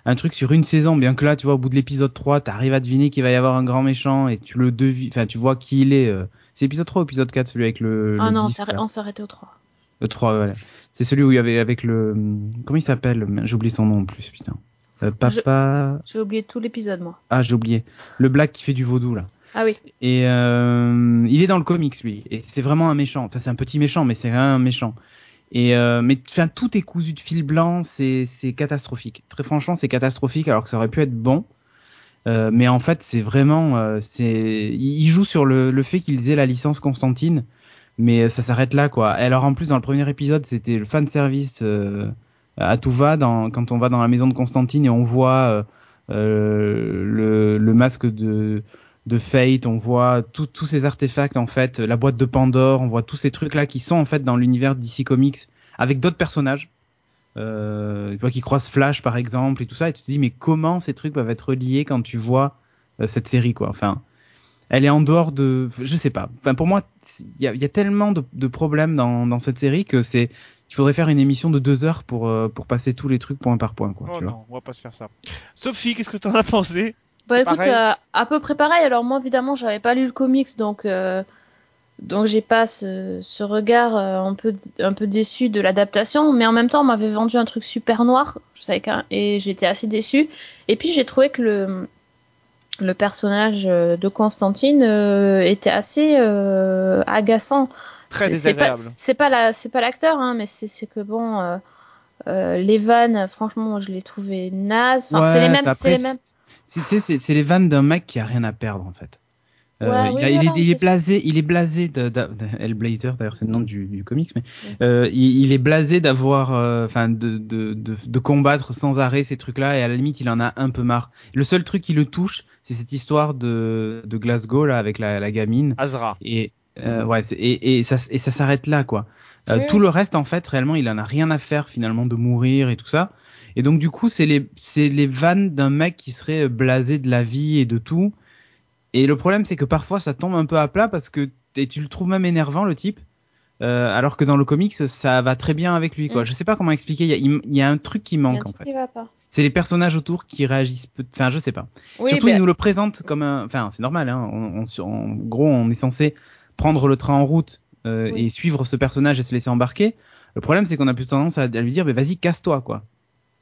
S3: un truc sur une saison, bien que là, tu vois, au bout de l'épisode 3, t'arrives à deviner qu'il va y avoir un grand méchant et tu le devis, enfin, tu vois qui il est. euh. C'est l'épisode 3 ou épisode 4, celui avec le.
S2: Ah
S3: le
S2: non, on s'arrêtait au 3.
S3: Le 3, voilà. C'est celui où il y avait avec le. Comment il s'appelle? J'ai oublié son nom en plus, putain. Euh, papa.
S2: J'ai oublié tout l'épisode, moi.
S3: Ah, j'ai oublié. Le black qui fait du vaudou, là.
S2: Ah oui.
S3: Et euh, il est dans le comics, lui. Et c'est vraiment un méchant. Enfin, c'est un petit méchant, mais c'est vraiment un méchant. Et euh, mais enfin, tout est cousu de fil blanc, c'est c'est catastrophique. Très franchement, c'est catastrophique, alors que ça aurait pu être bon. Euh, mais en fait, c'est vraiment, euh, c'est, il joue sur le, le fait qu'ils aient la licence Constantine, mais ça s'arrête là, quoi. Alors en plus, dans le premier épisode, c'était le fan service euh, à tout va, dans, quand on va dans la maison de Constantine et on voit euh, euh, le, le masque de de Fate, on voit tous ces artefacts en fait, la boîte de Pandore, on voit tous ces trucs là qui sont en fait dans l'univers DC Comics avec d'autres personnages. Euh, tu vois qui croisent Flash par exemple et tout ça et tu te dis mais comment ces trucs peuvent être reliés quand tu vois euh, cette série quoi? Enfin, elle est en dehors de, je sais pas. Enfin pour moi il y a, il y a tellement de, de problèmes dans, dans cette série que c'est il faudrait faire une émission de deux heures pour euh, pour passer tous les trucs point par point quoi.
S1: Oh
S3: tu vois.
S1: non, on va pas se faire ça. Sophie, qu'est-ce que t'en as pensé?
S2: Bah écoute, euh, à peu près pareil. Alors moi, évidemment, j'avais pas lu le comics, donc euh, donc j'ai pas ce, ce regard euh, un peu un peu déçu de l'adaptation, mais en même temps, on m'avait vendu un truc super noir, je savais qu'un- et j'étais assez déçue. Et puis j'ai trouvé que le le personnage euh, de Constantine euh, était assez euh, agaçant.
S1: Très
S2: C'est- c'est pas c'est pas la c'est pas l'acteur, hein, mais c'est que bon. euh, les vannes, franchement, je les trouvais nazes. Enfin, c'est les mêmes, c'est les mêmes.
S3: c'est les vannes d'un mec qui a rien à perdre en fait. Euh,
S2: Ouais,
S3: il,
S2: oui,
S3: a- il
S2: voilà,
S3: est, il est blasé, il est blasé de, de, de- Hellblazer, d'ailleurs c'est le nom du, du comics, mais euh, il, il est blasé d'avoir, euh, enfin de, de, de, de combattre sans arrêt ces trucs-là et à la limite il en a un peu marre. Le seul truc qui le touche, c'est cette histoire de, de Glasgow là avec la, la gamine
S1: Azra.
S3: et euh, ouais c'est- et, et ça et ça s'arrête là quoi. Euh,
S2: Oui.
S3: Tout le reste en fait réellement il en a rien à faire finalement de mourir et tout ça. Et donc du coup c'est les c'est les vannes d'un mec qui serait blasé de la vie et de tout. Et le problème c'est que parfois ça tombe un peu à plat parce que et tu le trouves même énervant le type. Euh, alors que dans le comics ça va très bien avec lui quoi.
S2: Mm.
S3: Je sais pas comment expliquer. Il y a, il- il y a un truc qui manque en fait.
S2: qui va pas.
S3: C'est les personnages autour qui réagissent peu. Enfin je sais pas.
S2: Oui,
S3: Surtout,
S2: ben,
S3: ils nous le présentent comme un. Enfin, c'est normal. Hein. On, on- en gros, on est censé prendre le train en route euh,
S2: Oui.
S3: et suivre ce personnage et se laisser embarquer. Le problème, c'est qu'on a plutôt tendance à, à lui dire, mais vas-y, casse-toi, quoi.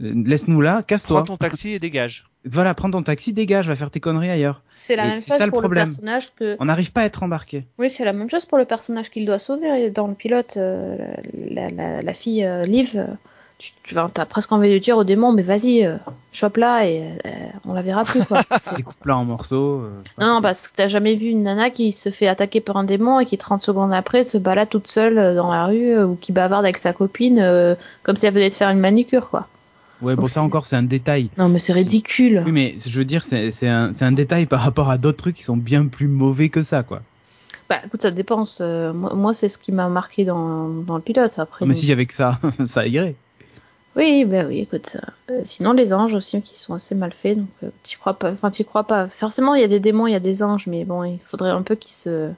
S3: Euh, Laisse-nous là,
S1: Prends
S3: casse-toi.
S1: ton taxi et dégage.
S3: Voilà, prends ton taxi, dégage, va faire tes conneries ailleurs.
S2: c'est la
S3: et
S2: même chose
S3: ça le
S2: pour le
S3: problème.
S2: personnage que.
S3: On n'arrive pas à être embarqué.
S2: Oui, c'est la même chose pour le personnage qu'il doit sauver dans le pilote. euh, la, la, la fille euh, Liv, euh, tu, tu t'as presque envie de dire au démon, mais vas-y, euh, chope là et on la verra plus quoi. (laughs)
S3: Découpe-la en morceaux.
S2: non, parce que t'as jamais vu une nana qui se fait attaquer par un démon et qui 30 secondes après se balade toute seule dans la rue ou qui bavarde avec sa copine comme si elle venait de faire une manicure quoi.
S3: Ouais, bon, ça encore, c'est un détail.
S2: Non, mais c'est ridicule.
S3: Oui, mais je veux dire, c'est un, détail par rapport à d'autres trucs qui sont bien plus mauvais que ça, quoi.
S2: Bah écoute, ça dépend. euh, moi, moi, c'est ce qui m'a marqué dans, dans le pilote. Après,
S3: mais
S2: donc-
S3: si avec ça, (laughs) ça irait.
S2: Oui, bah oui, écoute. euh, sinon, les anges aussi, qui sont assez mal faits, donc euh, t'y crois pas. Enfin, t'y crois pas. Forcément, il y a des démons, il y a des anges, mais bon, il faudrait un peu qu'ils se.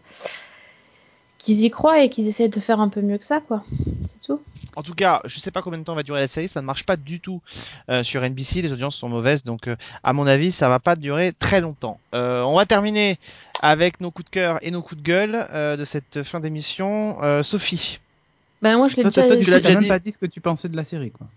S2: Qu'ils y croient et qu'ils essayent de faire un peu mieux que ça, quoi. C'est tout.
S1: En tout cas, je sais pas combien de temps va durer la série, ça ne marche pas du tout euh, sur NBC, les audiences sont mauvaises, donc euh, à mon avis, ça va pas durer très longtemps. Euh, on va terminer avec nos coups de cœur et nos coups de gueule euh, de cette fin d'émission. Euh, Sophie.
S2: Ben, moi, je l'ai déjà.
S3: toi, toi,
S1: tu
S3: même
S1: dit.
S3: pas dit ce que tu pensais de la série, quoi.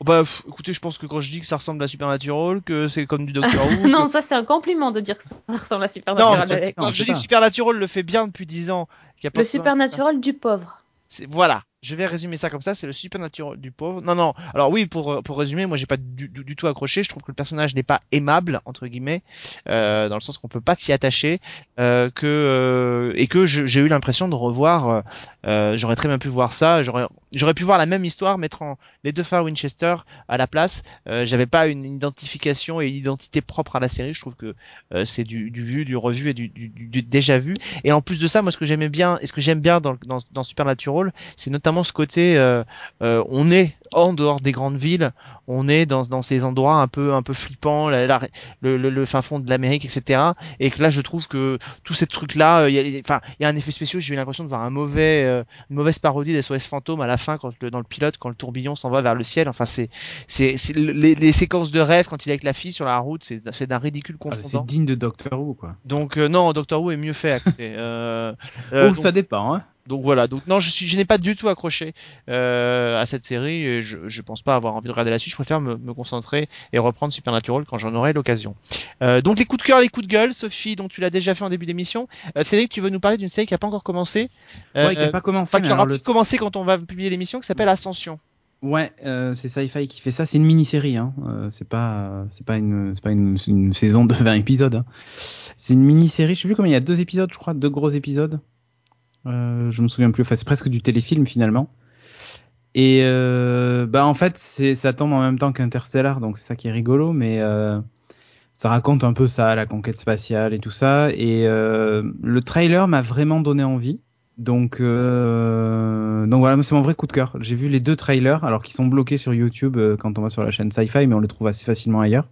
S1: Oh, Bah, pff, écoutez, je pense que quand je dis que ça ressemble à Supernatural, que c'est comme du Doctor (laughs) Who.
S2: non,
S1: que-
S2: ça, c'est un compliment de dire que ça ressemble à
S1: non,
S2: Supernatural.
S3: ça,
S2: Le-
S3: c'est ça, on
S1: quand je dis
S3: pas.
S1: Supernatural le fait bien depuis 10 ans. qu'il y a pas
S2: le Supernatural du pauvre.
S1: C'est- Voilà, je vais résumer ça comme ça, c'est le supernatural du pauvre. Non, non, alors oui, pour, pour résumer, moi j'ai pas du, du, du tout accroché, je trouve que le personnage n'est pas aimable, entre guillemets, euh, dans le sens qu'on peut pas s'y attacher, euh, que, euh, et que j'ai eu l'impression de revoir, j'aurais très bien pu voir ça, j'aurais j'aurais pu voir la même histoire, mettre en, les deux frères Winchester à la place, euh, j'avais pas une identification et une identité propre à la série, je trouve que euh, c'est du, du vu, du revu et du, du, du- du déjà vu, et en plus de ça, moi ce que j'aimais bien, et ce que j'aime bien dans, dans, dans Supernatural, c'est notamment ce côté euh, euh, on est en dehors des grandes villes, on est dans, dans ces endroits un peu un peu flippants, la- la- le, le, le fin fond de l'Amérique, etc. Et que là, je trouve que tous ces trucs-là, euh, il y a, enfin, il y a un effet spécial. J'ai eu l'impression de voir un mauvais, euh, une mauvaise parodie des SOS fantômes à la fin, quand le, dans le pilote, quand le tourbillon s'en va vers le ciel. Enfin, c'est, c'est, c'est les, les séquences de rêve quand il est avec la fille sur la route, c'est, c'est d'un ridicule
S3: Ah, c'est
S1: confondant.
S3: digne de Doctor Who, quoi.
S1: donc euh, non, Doctor Who est mieux fait. à côté.
S3: Oh,
S1: donc-
S3: ça dépend, hein.
S1: Donc voilà, donc non, je suis, je n'ai pas du tout accroché euh, à cette série et je, je pense pas avoir envie de regarder la suite. Je préfère me, me concentrer et reprendre Supernatural quand j'en aurai l'occasion. Euh, donc les coups de cœur, les coups de gueule, Sophie, dont tu l'as déjà fait en début d'émission. Euh, Cédric, tu veux nous parler d'une série qui a pas encore commencé, euh,
S3: ouais, qui a pas commencé.
S1: enfin qui aura
S3: le-
S1: commencé quand on va publier l'émission, qui s'appelle Ascension.
S3: Ouais, euh, c'est Sci-Fi qui fait ça. C'est une mini-série, hein. Euh, c'est pas, c'est pas une, c'est pas une, une saison de 20 épisodes. hein. C'est une mini-série. Je sais plus combien il y a deux épisodes, je crois, deux gros épisodes. Euh, je me souviens plus. Enfin, c'est presque du téléfilm finalement. Et euh, bah en fait, c'est, ça tombe en même temps qu'Interstellar, donc c'est ça qui est rigolo. Mais euh, ça raconte un peu ça, la conquête spatiale et tout ça. Et le trailer m'a vraiment donné envie. Donc, euh, donc voilà, c'est mon vrai coup de cœur. J'ai vu les deux trailers, alors qu'ils sont bloqués sur YouTube quand on va sur la chaîne Sci-Fi, mais on les trouve assez facilement ailleurs.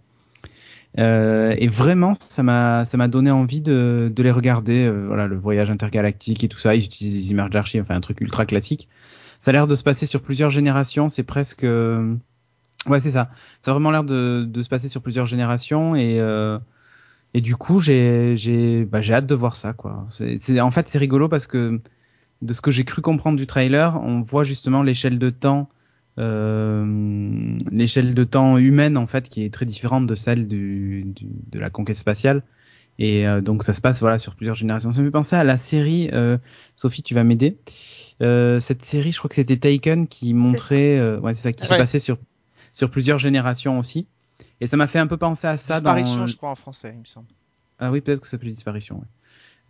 S3: Euh, et vraiment, ça m'a, ça m'a donné envie de, de les regarder. euh, voilà, le voyage intergalactique et tout ça. Ils utilisent des images d'archives, enfin un truc ultra classique. Ça a l'air de se passer sur plusieurs générations. C'est presque, euh, ouais, c'est ça. Ça a vraiment l'air de, de se passer sur plusieurs générations et euh, et du coup, j'ai, j'ai, bah, j'ai hâte de voir ça, quoi. C'est, en fait, c'est rigolo parce que de ce que j'ai cru comprendre du trailer, on voit justement l'échelle de temps, euh, l'échelle de temps humaine en fait, qui est très différente de celle du, du- de la conquête spatiale. Et euh, donc ça se passe voilà sur plusieurs générations. Ça me fait penser à la série. euh, Sophie, tu vas m'aider. Euh, cette série, je crois que c'était Taken qui montrait, euh, ouais, c'est ça, qui
S1: Ouais.
S3: s'est passé sur sur plusieurs générations aussi. Et ça m'a fait un peu penser à ça
S1: Disparition,
S3: dans
S1: je crois en français, il me semble.
S3: ah oui, peut-être que ça s'appelait Disparition. ouais.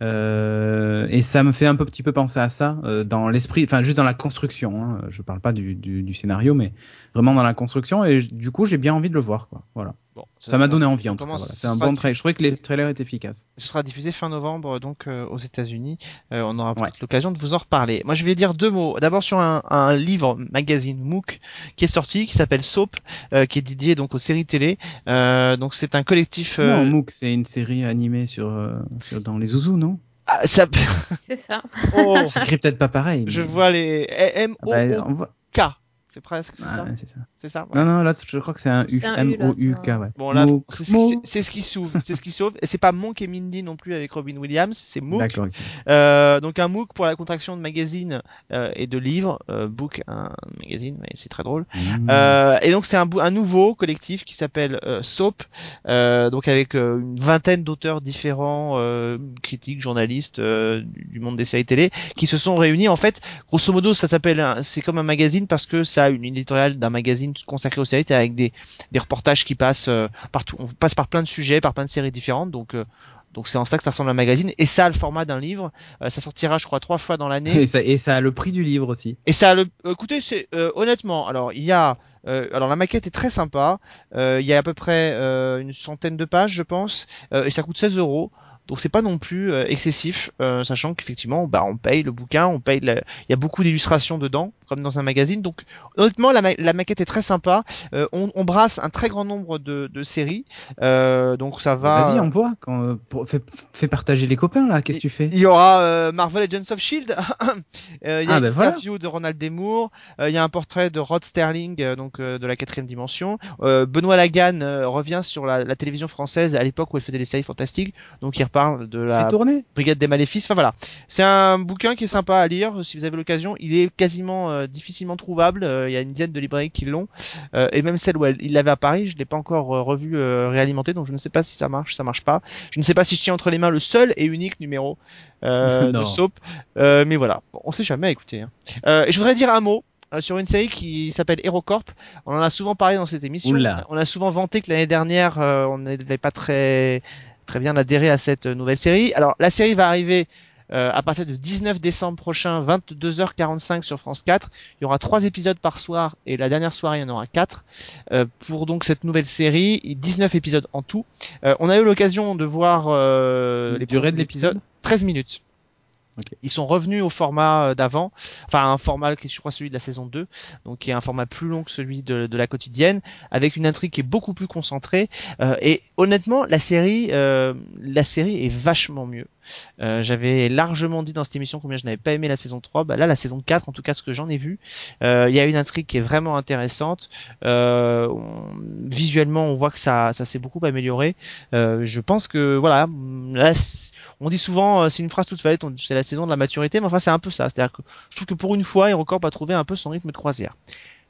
S3: Euh, et ça me fait un peu, petit peu penser à ça euh, dans l'esprit, enfin juste dans la construction. Hein. Je parle pas du, du, du scénario, mais vraiment dans la construction. Et du coup, j'ai bien envie de le voir. Quoi. Voilà.
S1: Bon,
S3: Ça m'a donné envie en tout cas.
S1: commence-
S3: voilà.
S1: ce
S3: C'est un bon trailer. Je trouvais que les trailers étaient efficaces.
S1: Ce sera diffusé fin novembre donc euh, aux États-Unis. Euh, on aura peut-être l'occasion de vous en reparler. Moi, je vais dire deux mots. D'abord sur un, un livre magazine MOOC qui est sorti, qui s'appelle Soap, euh, qui est dédié donc aux séries télé. Euh, donc c'est un collectif. euh,
S3: Non, MOOC, c'est une série animée sur, euh, sur dans les zouzous, non?
S1: Ah, ça... (laughs)
S2: C'est ça.
S1: oh,
S3: Ça s'écrit peut-être pas pareil.
S1: je vois les M
S3: Ah
S1: O
S3: bah,
S1: O K. C'est presque c'est
S3: Ah,
S1: ça.
S3: ouais, c'est ça. Non, non, là, je crois que c'est un U,
S2: C'est un U, là,
S3: M-O-U-K,
S2: c'est un-
S3: ouais.
S1: Bon là, c'est ce qui sauve, c'est ce qui sauve. Et c'est pas Monk et Mindy non plus avec Robin Williams, c'est.
S3: D'accord. ok.
S1: Euh, donc un MOOC pour la contraction de magazines euh, et de livres, euh, book un magazine, mais c'est très drôle.
S3: Mmh.
S1: Euh, et donc c'est un, nouveau collectif qui s'appelle euh, Soap, euh, donc avec euh, une vingtaine d'auteurs différents, euh, critiques, journalistes euh, du monde des séries télé, qui se sont réunis. En fait, grosso modo, ça s'appelle, c'est comme un magazine parce que ça a une éditoriale d'un magazine consacré aux séries avec des, des reportages qui passent euh, partout, on passe par plein de sujets, par plein de séries différentes. Donc euh, donc c'est en ça que ça ressemble à un magazine et ça a le format d'un livre. Euh, ça sortira, je crois, trois fois dans l'année.
S3: Et ça, et ça a le prix du livre aussi.
S1: Et ça, a le, écoutez, c'est euh, honnêtement, alors il y a, euh, alors la maquette est très sympa. Il y a à peu près une centaine de pages, je pense, et ça coûte 16 euros. Donc c'est pas non plus euh, excessif, euh, sachant qu'effectivement, bah on paye le bouquin, on paye, la- il y a beaucoup d'illustrations dedans, comme dans un magazine. Donc honnêtement, la, ma- la maquette est très sympa. Euh, on, on brasse un très grand nombre de, de séries, donc ça va.
S3: Vas-y, on voit. Quand, pour- fais, fais partager les copains, là. Qu'est-ce que tu fais?
S1: Il y aura Marvel Agents of Shield. (laughs) Il y a
S3: Ah,
S1: une
S3: ben voilà.
S1: interview de Ronald Desmours. Euh, il y a un portrait de Rod Sterling, donc de la quatrième dimension. Benoît Lagan revient sur la, la télévision française à l'époque où elle faisait des séries fantastiques. Donc il de la. Brigade des Maléfices. Enfin voilà, c'est un bouquin qui est sympa à lire si vous avez l'occasion. Il est quasiment euh, difficilement trouvable. Euh, il y a une dizaine de librairies qui l'ont Euh, et même celle où elle- il l'avait à Paris, je l'ai pas encore euh, revu euh, réalimenté, donc je ne sais pas si ça marche, ça marche pas. Je ne sais pas si je tiens entre les mains le seul et unique numéro euh, (laughs) de. Soap. Euh, mais voilà, Bon, on sait jamais. Écoutez. hein. Euh, et je voudrais dire un mot. Sur une série qui s'appelle HeroCorp, on en a souvent parlé dans cette émission.
S3: Oula.
S1: On a souvent vanté que l'année dernière, euh, on n'avait pas très très bien adhéré à cette euh, nouvelle série. Alors la série va arriver euh, à partir du 19 décembre prochain, 22h45 sur France 4. Il y aura trois épisodes par soir et la dernière soirée il y en aura quatre euh, pour donc cette nouvelle série. et 19 épisodes en tout. Euh, on a eu l'occasion de voir les
S3: Durée
S1: premiers
S3: de l'épisode
S1: épisodes. 13 minutes. Ils sont revenus au format euh, d'avant, enfin un format qui est je crois celui de la saison 2, donc qui est un format plus long que celui de, la quotidienne, avec une intrigue qui est beaucoup plus concentrée. Euh, et honnêtement, la série, euh, la série est vachement mieux. Euh, J'avais largement dit dans cette émission combien je n'avais pas aimé la saison 3. Bah là, la saison 4, en tout cas ce que j'en ai vu, euh, il y a une intrigue qui est vraiment intéressante. Euh, on- visuellement, on voit que ça, ça s'est beaucoup amélioré. Je pense que voilà, là, on dit souvent, euh, c'est une phrase toute faite, c'est la saison de la maturité, mais enfin c'est un peu ça. C'est-à-dire que je trouve que pour une fois, HeroCorp a trouvé un peu son rythme de croisière.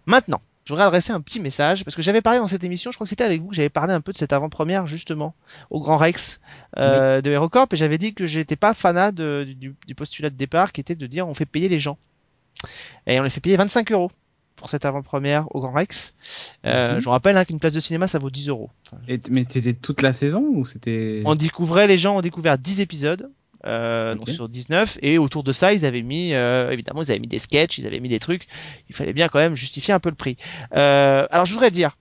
S1: Maintenant, je voudrais adresser un petit message parce que j'avais parlé dans cette émission, je crois que c'était avec vous que j'avais parlé un peu de cette avant-première justement au Grand Rex euh, de HeroCorp et j'avais dit que j'étais pas fanat de- du, du postulat de départ qui était de dire on fait payer les gens et on les fait payer 25 euros pour cette avant-première au Grand Rex. Euh,
S3: Mhm.
S1: Je vous rappelle hein, qu'une place de cinéma ça vaut 10 euros. Enfin,
S3: Mais c'était toute la saison ou c'était.
S1: on découvrait, les gens ont découvert 10 épisodes. Euh,
S3: Ok.
S1: donc sur 19 et autour de ça ils avaient mis euh, évidemment ils avaient mis des sketchs ils avaient mis des trucs il fallait bien quand même justifier un peu le prix euh, alors je voudrais dire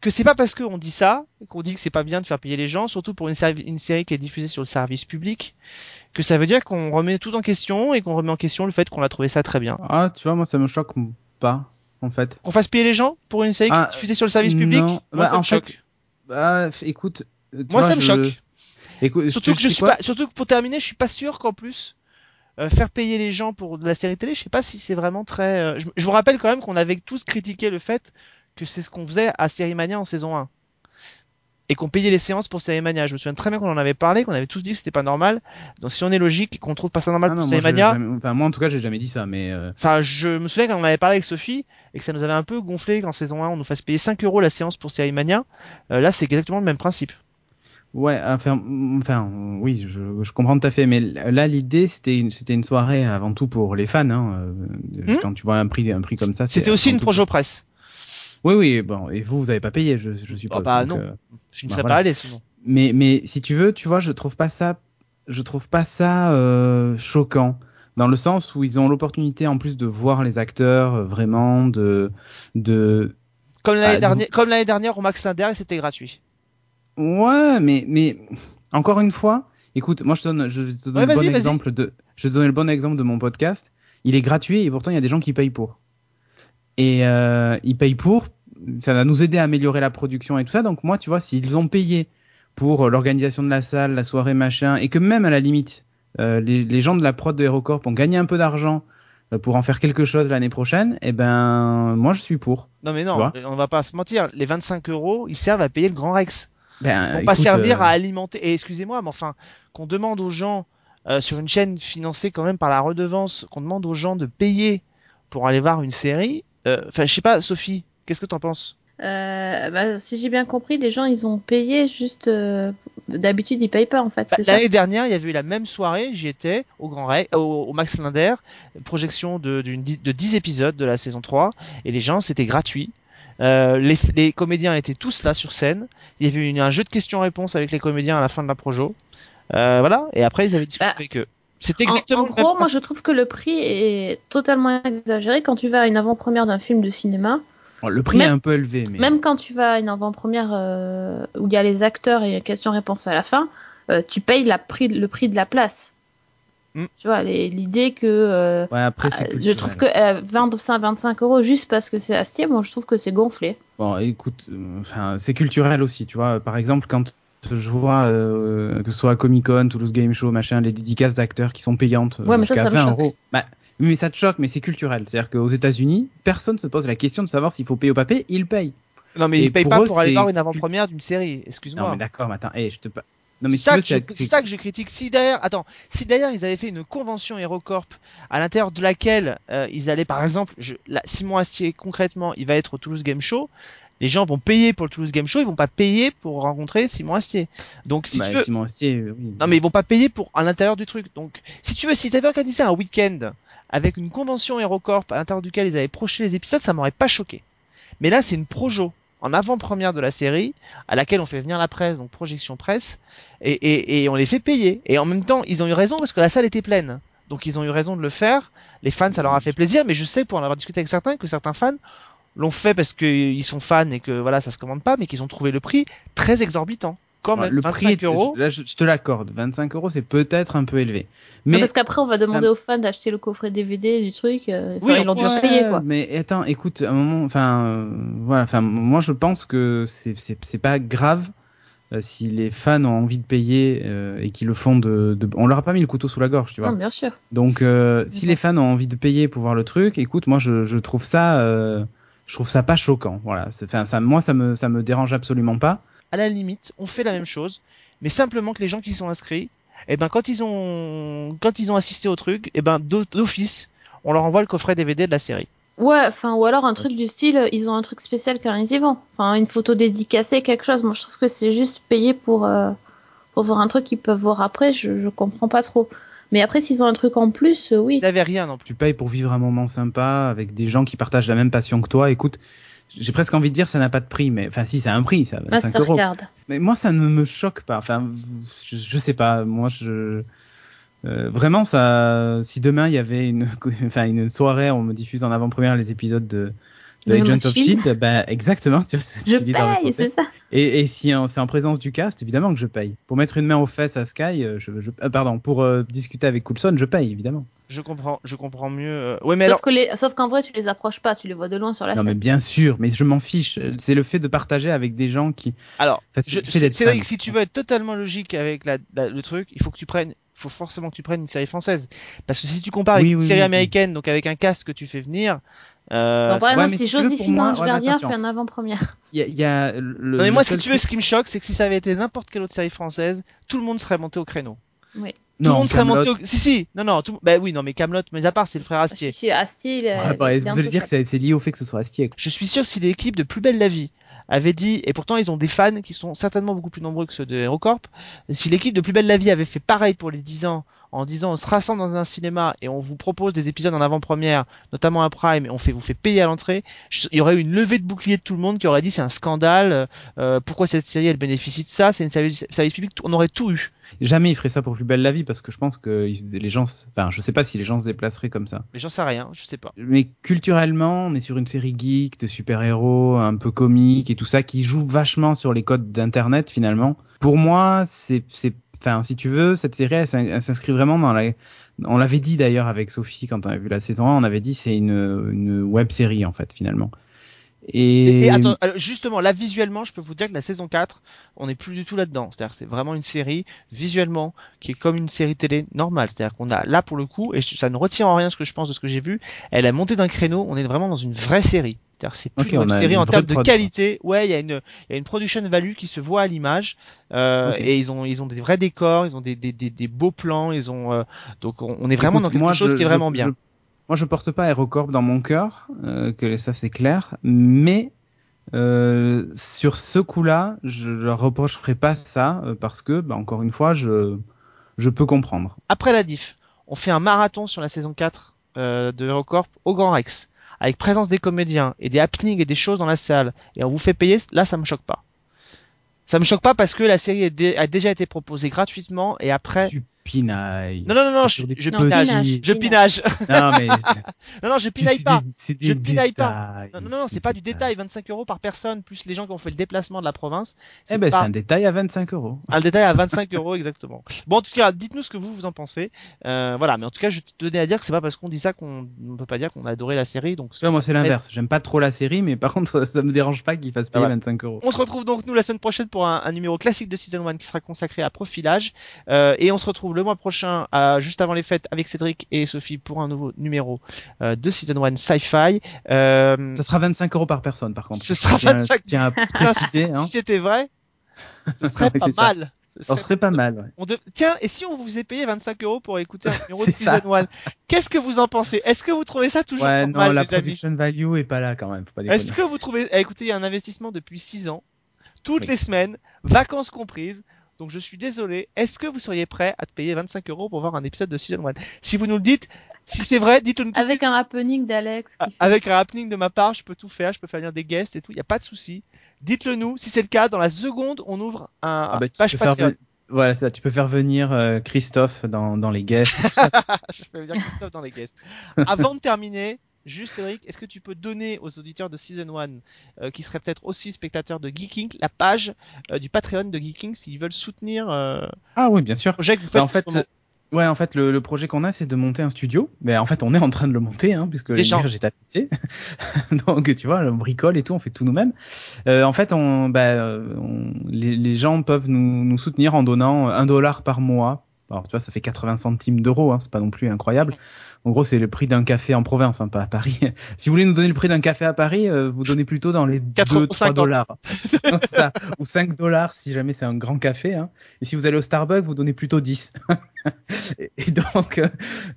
S1: que c'est pas parce qu'on dit ça qu'on dit que c'est pas bien de faire payer les gens surtout pour une, une série qui est diffusée sur le service public que ça veut dire qu'on remet tout en question et qu'on remet en question le fait qu'on a trouvé ça très bien
S3: Ah, tu vois, moi ça me choque pas, en fait.
S1: qu'on fasse payer les gens pour une série qui
S3: Ah,
S1: est diffusée sur le service public?
S3: non.
S1: moi
S3: Bah,
S1: ça me
S3: en fait,
S1: choque
S3: Bah, écoute. euh,
S1: moi
S3: vois,
S1: ça me
S3: je-
S1: choque
S3: Écoute,
S1: Surtout
S3: te
S1: que je
S3: dis
S1: suis
S3: quoi
S1: pas, surtout que pour terminer, je suis pas sûr qu'en plus euh, faire payer les gens pour de la série télé, je sais pas si c'est vraiment très. euh, Je, je vous rappelle quand même qu'on avait tous critiqué le fait que c'est ce qu'on faisait à Série Mania en saison 1 et qu'on payait les séances pour Série Mania. Je me souviens très bien qu'on en avait parlé, qu'on avait tous dit que c'était pas normal. Donc si on est logique et qu'on trouve pas ça normal
S3: Ah
S1: pour
S3: j'ai
S1: Mania,
S3: jamais- Enfin, moi en tout cas, j'ai jamais dit ça, mais. euh,
S1: enfin je me souviens qu'on en avait parlé avec Sophie et que ça nous avait un peu gonflé qu'en saison 1 on nous fasse payer 5 euros la séance pour Série Mania. Euh, là c'est exactement le même principe.
S3: Ouais, enfin, enfin, oui, je, je comprends tout à fait, mais là l'idée c'était une, c'était une soirée avant tout pour les fans. Hein, euh,
S1: Hmm
S3: Quand tu vois un prix, un prix comme ça,
S1: C'était aussi une projo presse.
S3: Oui, oui, bon, et vous, vous avez pas payé, je, je suppose.
S1: Ah bah
S3: donc,
S1: non.
S3: euh,
S1: Je ne
S3: Bah,
S1: serais
S3: voilà.
S1: pas allé sinon.
S3: mais, mais si tu veux, tu vois, je trouve pas ça, je trouve pas ça euh, choquant. Dans le sens où ils ont l'opportunité en plus de voir les acteurs euh, vraiment, de, de,
S1: Comme l'année
S3: Ah,
S1: dernière, comme l'année dernière au Max Linder, et c'était gratuit.
S3: Ouais, mais, mais encore une fois, écoute, moi je te donne, je te
S1: Ouais,
S3: le bon exemple de, je te donner le bon exemple de mon podcast. Il est gratuit et pourtant il y a des gens qui payent pour. Et euh, ils payent pour, ça va nous aider à améliorer la production et tout ça. Donc moi, tu vois, s'ils ont payé pour euh, l'organisation de la salle, la soirée, machin, et que même à la limite, euh, les, les gens de la prod de HeroCorp ont gagné un peu d'argent pour en faire quelque chose l'année prochaine, eh ben moi je suis pour.
S1: Non mais non, on va pas se mentir. Les 25 euros, ils servent à payer le Grand Rex.
S3: Ben,
S1: Ils vont pas servir
S3: euh,
S1: à alimenter. Et excusez-moi, mais enfin, qu'on demande aux gens euh, sur une chaîne financée quand même par la redevance, qu'on demande aux gens de payer pour aller voir une série. Euh, Enfin, je sais pas, Sophie, qu'est-ce que t'en penses?
S2: Euh, bah, si j'ai bien compris, les gens ils ont payé juste. euh, D'habitude ils payent pas en fait,
S1: Bah,
S2: c'est ça?
S1: L'année dernière, il y avait eu la même soirée, j'y étais, au Grand Rex, au, au Max Linder, projection de, de 10 épisodes de la saison 3, et les gens, c'était gratuit. Euh, les, les comédiens étaient tous là sur scène. Il y avait eu un jeu de questions-réponses avec les comédiens à la fin de la projo. Voilà, et après ils avaient discuté
S2: Bah,
S1: avec eux.
S2: En,
S1: exactement
S2: en
S1: même
S2: gros, moi je trouve que le prix est totalement exagéré quand tu vas à une avant-première d'un film de cinéma.
S3: bon, le prix
S2: même-
S3: est un peu élevé, mais
S2: Même quand tu vas à une avant-première euh, où il y a les acteurs et questions-réponses à la fin, euh, tu payes la prix, le prix de la place.
S1: Mm.
S2: Tu vois, l'idée que. euh,
S3: ouais, après
S2: ah,
S3: c'est
S2: je trouve que euh, vendre ça à 25 euros juste parce que c'est Astier, moi je trouve que c'est gonflé.
S3: Bon, écoute, enfin, c'est culturel aussi, tu vois. Par exemple, quand je vois euh, que ce soit à Comic Con, Toulouse Game Show, machin, les dédicaces d'acteurs qui sont payantes euh,
S2: Ouais, mais ça,
S3: jusqu'à
S2: ça me
S3: 20
S2: choque.
S3: euros. Bah, mais ça te choque, mais c'est culturel. C'est-à-dire qu'aux États-Unis, personne se pose la question de savoir s'il faut payer ou pas payer, ils payent.
S1: Non, mais
S3: Et
S1: ils payent
S3: pour
S1: pas
S3: eux,
S1: pour aller voir une avant-première d'une série.
S3: Non,
S1: Excuse-moi.
S3: mais d'accord, mais attends, hey, je te Non, mais
S1: C'est
S3: si
S1: ça, ça que je critique. Si d'ailleurs, attends, si d'ailleurs ils avaient fait une convention HeroCorp à l'intérieur de laquelle euh, ils allaient, par exemple, je, là, Simon Astier concrètement, il va être au Toulouse Game Show. Les gens vont payer pour le Toulouse Game Show, ils vont pas payer pour rencontrer Simon Astier. Donc si
S3: bah,
S1: tu veux,
S3: Simon Astier, euh, oui.
S1: non mais ils vont pas payer pour à l'intérieur du truc. Donc si tu veux, si t'avais organisé un week-end avec une convention HeroCorp à l'intérieur duquel ils avaient projeté les épisodes, ça m'aurait pas choqué. Mais là, c'est une projo en avant-première de la série à laquelle on fait venir la presse, donc projection presse, et, et, et on les fait payer. Et en même temps, ils ont eu raison parce que la salle était pleine. Donc ils ont eu raison de le faire. Les fans, ça leur a fait plaisir, mais je sais pour en avoir discuté avec certains que certains fans l'ont fait parce qu'ils sont fans et que voilà, ça se commande pas, mais qu'ils ont trouvé le prix très exorbitant. Quand
S3: Ouais, le
S1: 25
S3: prix, est-
S1: euros.
S3: là, je, je te l'accorde. 25 euros, c'est peut-être un peu élevé.
S2: Mais parce qu'après on va
S3: ça-
S2: demander aux fans d'acheter le coffret DVD du truc, euh,
S1: Oui,
S2: ils l'ont dû
S3: Ouais,
S2: payer quoi.
S3: Mais attends, écoute, à un moment, enfin, euh, voilà, enfin, moi je pense que c'est pas grave euh, si les fans ont envie de payer euh, et qu'ils le font de, de, on leur a pas mis le couteau sous la gorge, tu vois.
S2: Non, bien sûr.
S3: Donc, euh, si les fans ont envie de payer pour voir le truc, écoute, moi je, je trouve ça, euh, je trouve ça pas choquant. Voilà, enfin, ça, moi ça me ça me dérange absolument pas.
S1: à la limite, on fait la même chose, mais simplement que les gens qui sont inscrits, eh ben quand ils ont quand ils ont assisté au truc, eh ben d'o- d'office, on leur envoie le coffret DVD de la série.
S2: Ouais, enfin, ou alors un truc du style, ils ont un truc spécial quand ils y vont. Enfin, une photo dédicacée, quelque chose. Moi, je trouve que c'est juste payer pour, euh, pour voir un truc qu'ils peuvent voir après, je, je comprends pas trop. Mais après, s'ils ont un truc en plus, euh, oui.
S1: Ils n'avaient rien non plus.
S3: Tu payes pour vivre un moment sympa avec des gens qui partagent la même passion que toi. Écoute, j'ai presque envie de dire ça n'a pas de prix, mais enfin si, ça a un prix, ça, 25 euros.
S2: Mastercard.
S3: Mais moi, ça ne me choque pas. Enfin, je, je sais pas. Moi, je euh, vraiment ça. Si demain il y avait une, (laughs) enfin une soirée, on me diffuse en avant-première les épisodes de, de
S2: De
S3: Agents of. Shield, bah exactement. Tu vois,
S2: Je paye, c'est ça.
S3: Et, et si en- c'est en présence du cast, évidemment que je paye. Pour mettre une main aux fesses à Sky, euh, je, je- euh, pardon, pour euh, discuter avec Coulson, je paye évidemment.
S1: Je comprends, je comprends mieux. euh, Ouais, mais
S2: Sauf
S1: alors,
S2: que les... Sauf qu'en vrai, tu les approches pas, tu les vois de loin sur la
S3: Non mais
S2: scène.
S3: bien sûr, mais je m'en fiche. C'est le fait de partager avec des gens qui.
S1: alors,
S3: Enfin, c'est
S1: Cédric,
S3: fan.
S1: si tu veux être totalement logique avec la, la- le truc, il faut que tu prennes, faut forcément que tu prennes une série française, parce que si tu compares avec
S3: Oui,
S1: une
S3: oui,
S1: série
S3: oui, oui.
S1: américaine, donc avec un cast que tu fais venir. Euh,
S2: Bon, par
S3: ouais,
S2: si Joséphine
S3: moi-
S2: Ange fait un avant-première.
S3: Il y a, il y a le.
S1: non mais moi, ce que tu veux, ce qui me choque, c'est que si ça avait été n'importe quelle autre série française, tout le monde serait monté au créneau. Tout le
S3: Non,
S1: monde serait monté au... Si, si, non, non, tout... bah oui, non, mais Camelot, mais à part, c'est le frère Astier.
S2: Si, si, Astier, il est.
S3: Ouais, bah,
S2: il est
S3: vous allez dire que c'est lié au fait que ce soit Astier.
S1: Je suis sûr que si l'équipe de Plus Belle la Vie avait dit, et pourtant ils ont des fans qui sont certainement beaucoup plus nombreux que ceux de HeroCorp, si l'équipe de Plus Belle la Vie avait fait pareil pour les 10 ans, en disant on se rassemble dans un cinéma et on vous propose des épisodes en avant-première, notamment un Prime, et on fait vous fait payer à l'entrée, il y aurait eu une levée de bouclier de tout le monde qui aurait dit c'est un scandale, euh, pourquoi cette série elle bénéficie de ça, c'est une service, service public, on aurait tout eu.
S3: Jamais il ferait ça pour plus belle la vie parce que je pense que les gens, enfin, je sais pas si les gens se déplaceraient comme ça.
S1: Mais j'en sais rien, je sais pas.
S3: Mais culturellement, on est sur une série geek de super-héros, un peu comique et tout ça, qui joue vachement sur les codes d'internet finalement. Pour moi, c'est, c'est, enfin, si tu veux, cette série, elle s'in- elle s'inscrit vraiment dans la. On l'avait dit d'ailleurs avec Sophie quand on a vu la saison 1, on avait dit c'est une, web série en fait finalement. Et,
S1: Et, attends, justement, là visuellement, je peux vous dire que la saison 4, on n'est plus du tout là-dedans. C'est-à-dire, c'est vraiment une série visuellement qui est comme une série télé normale. C'est-à-dire qu'on a là pour le coup, et ça ne retient en rien ce que je pense de ce que j'ai vu. Elle a monté d'un créneau. On est vraiment dans une vraie série. C'est-à-dire, c'est plus une série en termes de qualité. Ouais, il y a une, il y a une production value qui se voit à l'image. Euh. Et ils ont, ils ont des vrais décors, ils ont des, des, des, des beaux plans. Ils ont, euh, donc on, on est vraiment
S3: Écoute,
S1: dans quelque
S3: moi,
S1: chose
S3: je-
S1: qui est
S3: je-
S1: vraiment bien.
S3: je- moi, je porte pas Aerocorp dans mon cœur, euh, que ça c'est clair, mais sur ce coup-là, je leur reprocherai pas ça parce que, bah, encore une fois, je je peux comprendre.
S1: après la diff, on fait un marathon sur la saison 4 euh, de HeroCorp au Grand Rex, avec présence des comédiens et des happenings et des choses dans la salle, et on vous fait payer, là ça me choque pas. Ça me choque pas parce que la série a déjà été proposée gratuitement et après.
S3: Pinailles.
S1: Non non non non, je, je pinaille,
S2: pinage.
S1: je pinaille.
S3: Non mais (laughs)
S1: non non, je pinaille pas.
S3: des- c'est des
S1: Je pinaille pas. Non non non, c'est pas du détail, 25 euros par personne plus les gens qui ont fait le déplacement de la province.
S3: Eh ben
S1: pas-
S3: c'est un détail à 25 euros.
S1: Ah, le détail à 25 (laughs) euros exactement. Bon, en tout cas, dites-nous ce que vous vous en pensez. Euh, voilà, mais en tout cas, je tenais à dire que c'est pas parce qu'on dit ça qu'on ne peut pas dire qu'on a adoré la série. Donc,
S3: Tu vois, moi c'est l'inverse. J'aime pas trop la série, mais par contre (laughs) ça me dérange pas qu'ils fassent payer
S1: Ah ouais.
S3: 25 euros.
S1: on se retrouve donc nous la semaine prochaine pour un, un numéro classique de Season 1 qui sera consacré à profilage. Euh, et on se retrouve le mois prochain, à, juste avant les fêtes, avec Cédric et Sophie pour un nouveau numéro euh, de Season 1 Sci-Fi. Euh,
S3: Ça sera 25 euros par personne par contre.
S1: Ce sera
S3: Je tiens-
S1: 25.
S3: je tiens (laughs) préciser. Hein.
S1: si c'était vrai, ce serait (laughs) pas
S3: ça.
S1: mal. Ce serait
S3: serait pas mal. ouais.
S1: On de- Tiens, et si on vous faisait payer 25 euros pour écouter un (laughs) numéro de. Season 1 Qu'est-ce que vous en pensez? Est-ce que vous trouvez ça toujours
S3: Ouais,
S1: normal,
S3: non, la
S1: les amis?
S3: production value est pas là quand même.
S1: Est-ce que vous trouvez eh, Écoutez, il y a un investissement depuis 6 ans, toutes
S3: Oui.
S1: les semaines, vacances comprises. Donc je suis désolé. Est-ce que vous seriez prêt à te payer 25 euros pour voir un épisode de Season 1 Si vous nous le dites, si c'est vrai, dites-le nous.
S2: Avec un happening d'Alex.
S1: Ah,
S2: fait-
S1: Avec un happening de ma part, je peux tout faire, je peux faire venir des guests et tout, il n'y a pas de souci. Dites-le nous. Si c'est le cas, dans la seconde, on ouvre un
S3: Ah bah, tu
S1: page Patreon.
S3: Voilà, ça. Tu peux faire venir euh, Christophe dans, dans les guests. (laughs)
S1: je peux venir Christophe dans les guests. Avant de terminer, juste Cédric, est-ce que tu peux donner aux auditeurs de Season 1, euh, qui seraient peut-être aussi spectateurs de Geeking, la page euh, du Patreon de Geeking s'ils veulent soutenir euh,
S3: ah oui, bien sûr.
S1: le projet que vous faites
S3: Bah, en
S1: en
S3: fait, ouais, en fait, le, le projet qu'on a, c'est de monter un studio. Mais en fait, on est en train de le monter, hein, puisque
S1: Déjà.
S3: hier j'ai tapissé. Donc, tu vois, on bricole et tout, on fait tout nous-mêmes. Euh, en fait, on, bah, euh, on- les, les gens peuvent nous, nous soutenir en donnant un dollar par mois. Alors, tu vois, ça fait 80 centimes d'euros, hein, c'est pas non plus incroyable. En gros, c'est le prix d'un café en province, hein, pas à Paris. (laughs) si vous voulez nous donner le prix d'un café à Paris, euh, vous donnez plutôt dans les
S1: 4 euros
S3: 2-3
S1: 50.
S3: dollars. (laughs) Ça, ou 5 dollars si jamais c'est un grand café. Hein. Et si vous allez au Starbucks, vous donnez plutôt 10. (laughs) et, et donc, euh,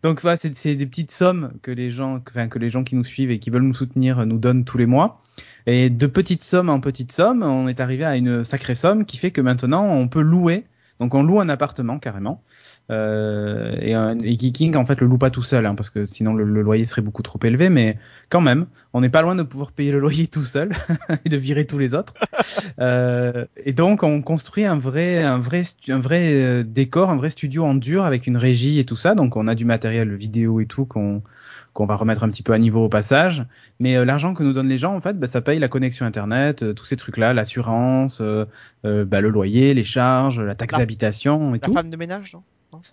S3: donc voilà, c'est c'est des petites sommes que les gens, que, que les gens qui nous suivent et qui veulent nous soutenir euh, nous donnent tous les mois. Et de petites sommes en petites sommes, on est arrivé à une sacrée somme qui fait que maintenant on peut louer. Donc on loue un appartement carrément. Euh, et, un- et Geeking en fait le loue pas tout seul hein, parce que sinon le, le loyer serait beaucoup trop élevé mais quand même on n'est pas loin de pouvoir payer le loyer tout seul (laughs) et de virer tous les autres. Euh, et donc on construit un vrai un vrai un vrai euh, décor un vrai studio en dur avec une régie et tout ça. Donc on a du matériel vidéo et tout qu'on qu'on va remettre un petit peu à niveau au passage. Mais euh, l'argent que nous donnent les gens en fait bah, ça paye la connexion internet euh, tous ces trucs là l'assurance euh, euh, bah, le loyer les charges la taxe
S1: La-
S3: d'habitation et
S1: La
S3: tout.
S1: femme de ménage, non?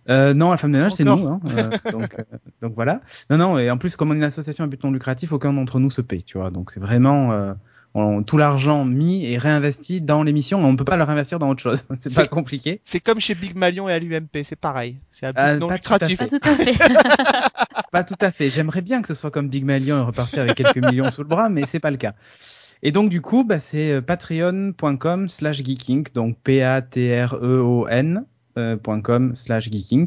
S3: Euh, non, la femme de ménage, c'est nous. Hein, euh, donc, euh, donc voilà. Non, non, et en plus, comme on est une association à but non lucratif, aucun d'entre nous se paye, tu vois. Donc c'est vraiment euh, on- tout l'argent mis et réinvesti dans l'émission. On ne peut pas le réinvestir dans autre chose. (laughs) c'est pas compliqué.
S1: C'est comme chez Big Malion et à l'UMP, c'est pareil. C'est un but
S3: Ah,
S1: non
S3: pas tout à
S1: lucratif.
S2: Pas tout à fait. (laughs)
S3: Pas tout à fait. J'aimerais bien que ce soit comme Big Malion et repartir avec quelques millions sous le bras, mais c'est pas le cas. Et donc du coup, bah, c'est euh, patreon.com slash geeking, donc P-A-T-R-E-O-N euh, .com slash geeking.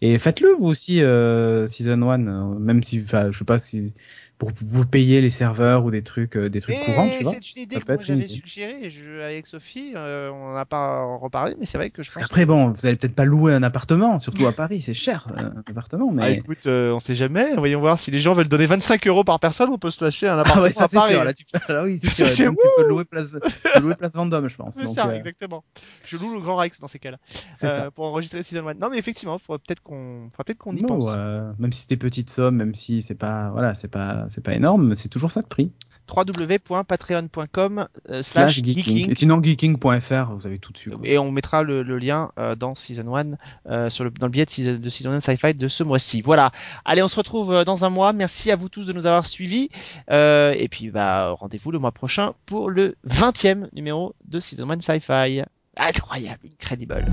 S3: Et faites-le vous aussi, euh, Season 1, euh, même si, enfin, je sais pas si pour vous payer les serveurs ou des trucs, euh, des trucs
S1: Et
S3: courants, tu vois.
S1: c'est une idée
S3: Ça
S1: que moi j'avais suggérée avec Sophie, euh, on n'a pas reparlé, mais c'est vrai que je
S3: Parce
S1: pense.
S3: qu'après, bon, vous allez peut-être pas louer un appartement, surtout à Paris, c'est cher, euh, un appartement, mais.
S1: Ah, écoute, euh, on sait jamais. Voyons voir si les gens veulent donner 25 euros par personne, on peut se lâcher un
S3: Ah
S1: appartement
S3: ouais, ça
S1: à
S3: c'est
S1: Paris.
S3: sûr. Là, tu (laughs) là, oui, c'est (laughs) sûr. Donc, tu peux louer place, tu peux louer place Vendôme, je pense.
S1: C'est ça,
S3: euh,
S1: exactement. Je loue le Grand Rex dans ces cas-là. Euh, pour enregistrer Season 1. Non, mais effectivement, faudrait peut-être qu'on, faudrait peut-être qu'on y pense.
S3: euh, même si c'était petite somme, même si c'est pas, voilà, c'est pas, c'est pas énorme, c'est toujours ça de prix.
S1: www.patreon.com euh,
S3: Slash geeking. Et sinon, geeking.fr, vous avez tout dessus. quoi.
S1: Et on mettra le, le lien euh, dans Season 1, euh, sur le, dans le billet de Season, de Season 1 Sci-Fi de ce mois-ci. Voilà. Allez, on se retrouve euh, dans un mois. Merci à vous tous de nous avoir suivis. Et puis, bah, rendez-vous le mois prochain pour le 20e numéro de Season 1 Sci-Fi. Incroyable, incredible.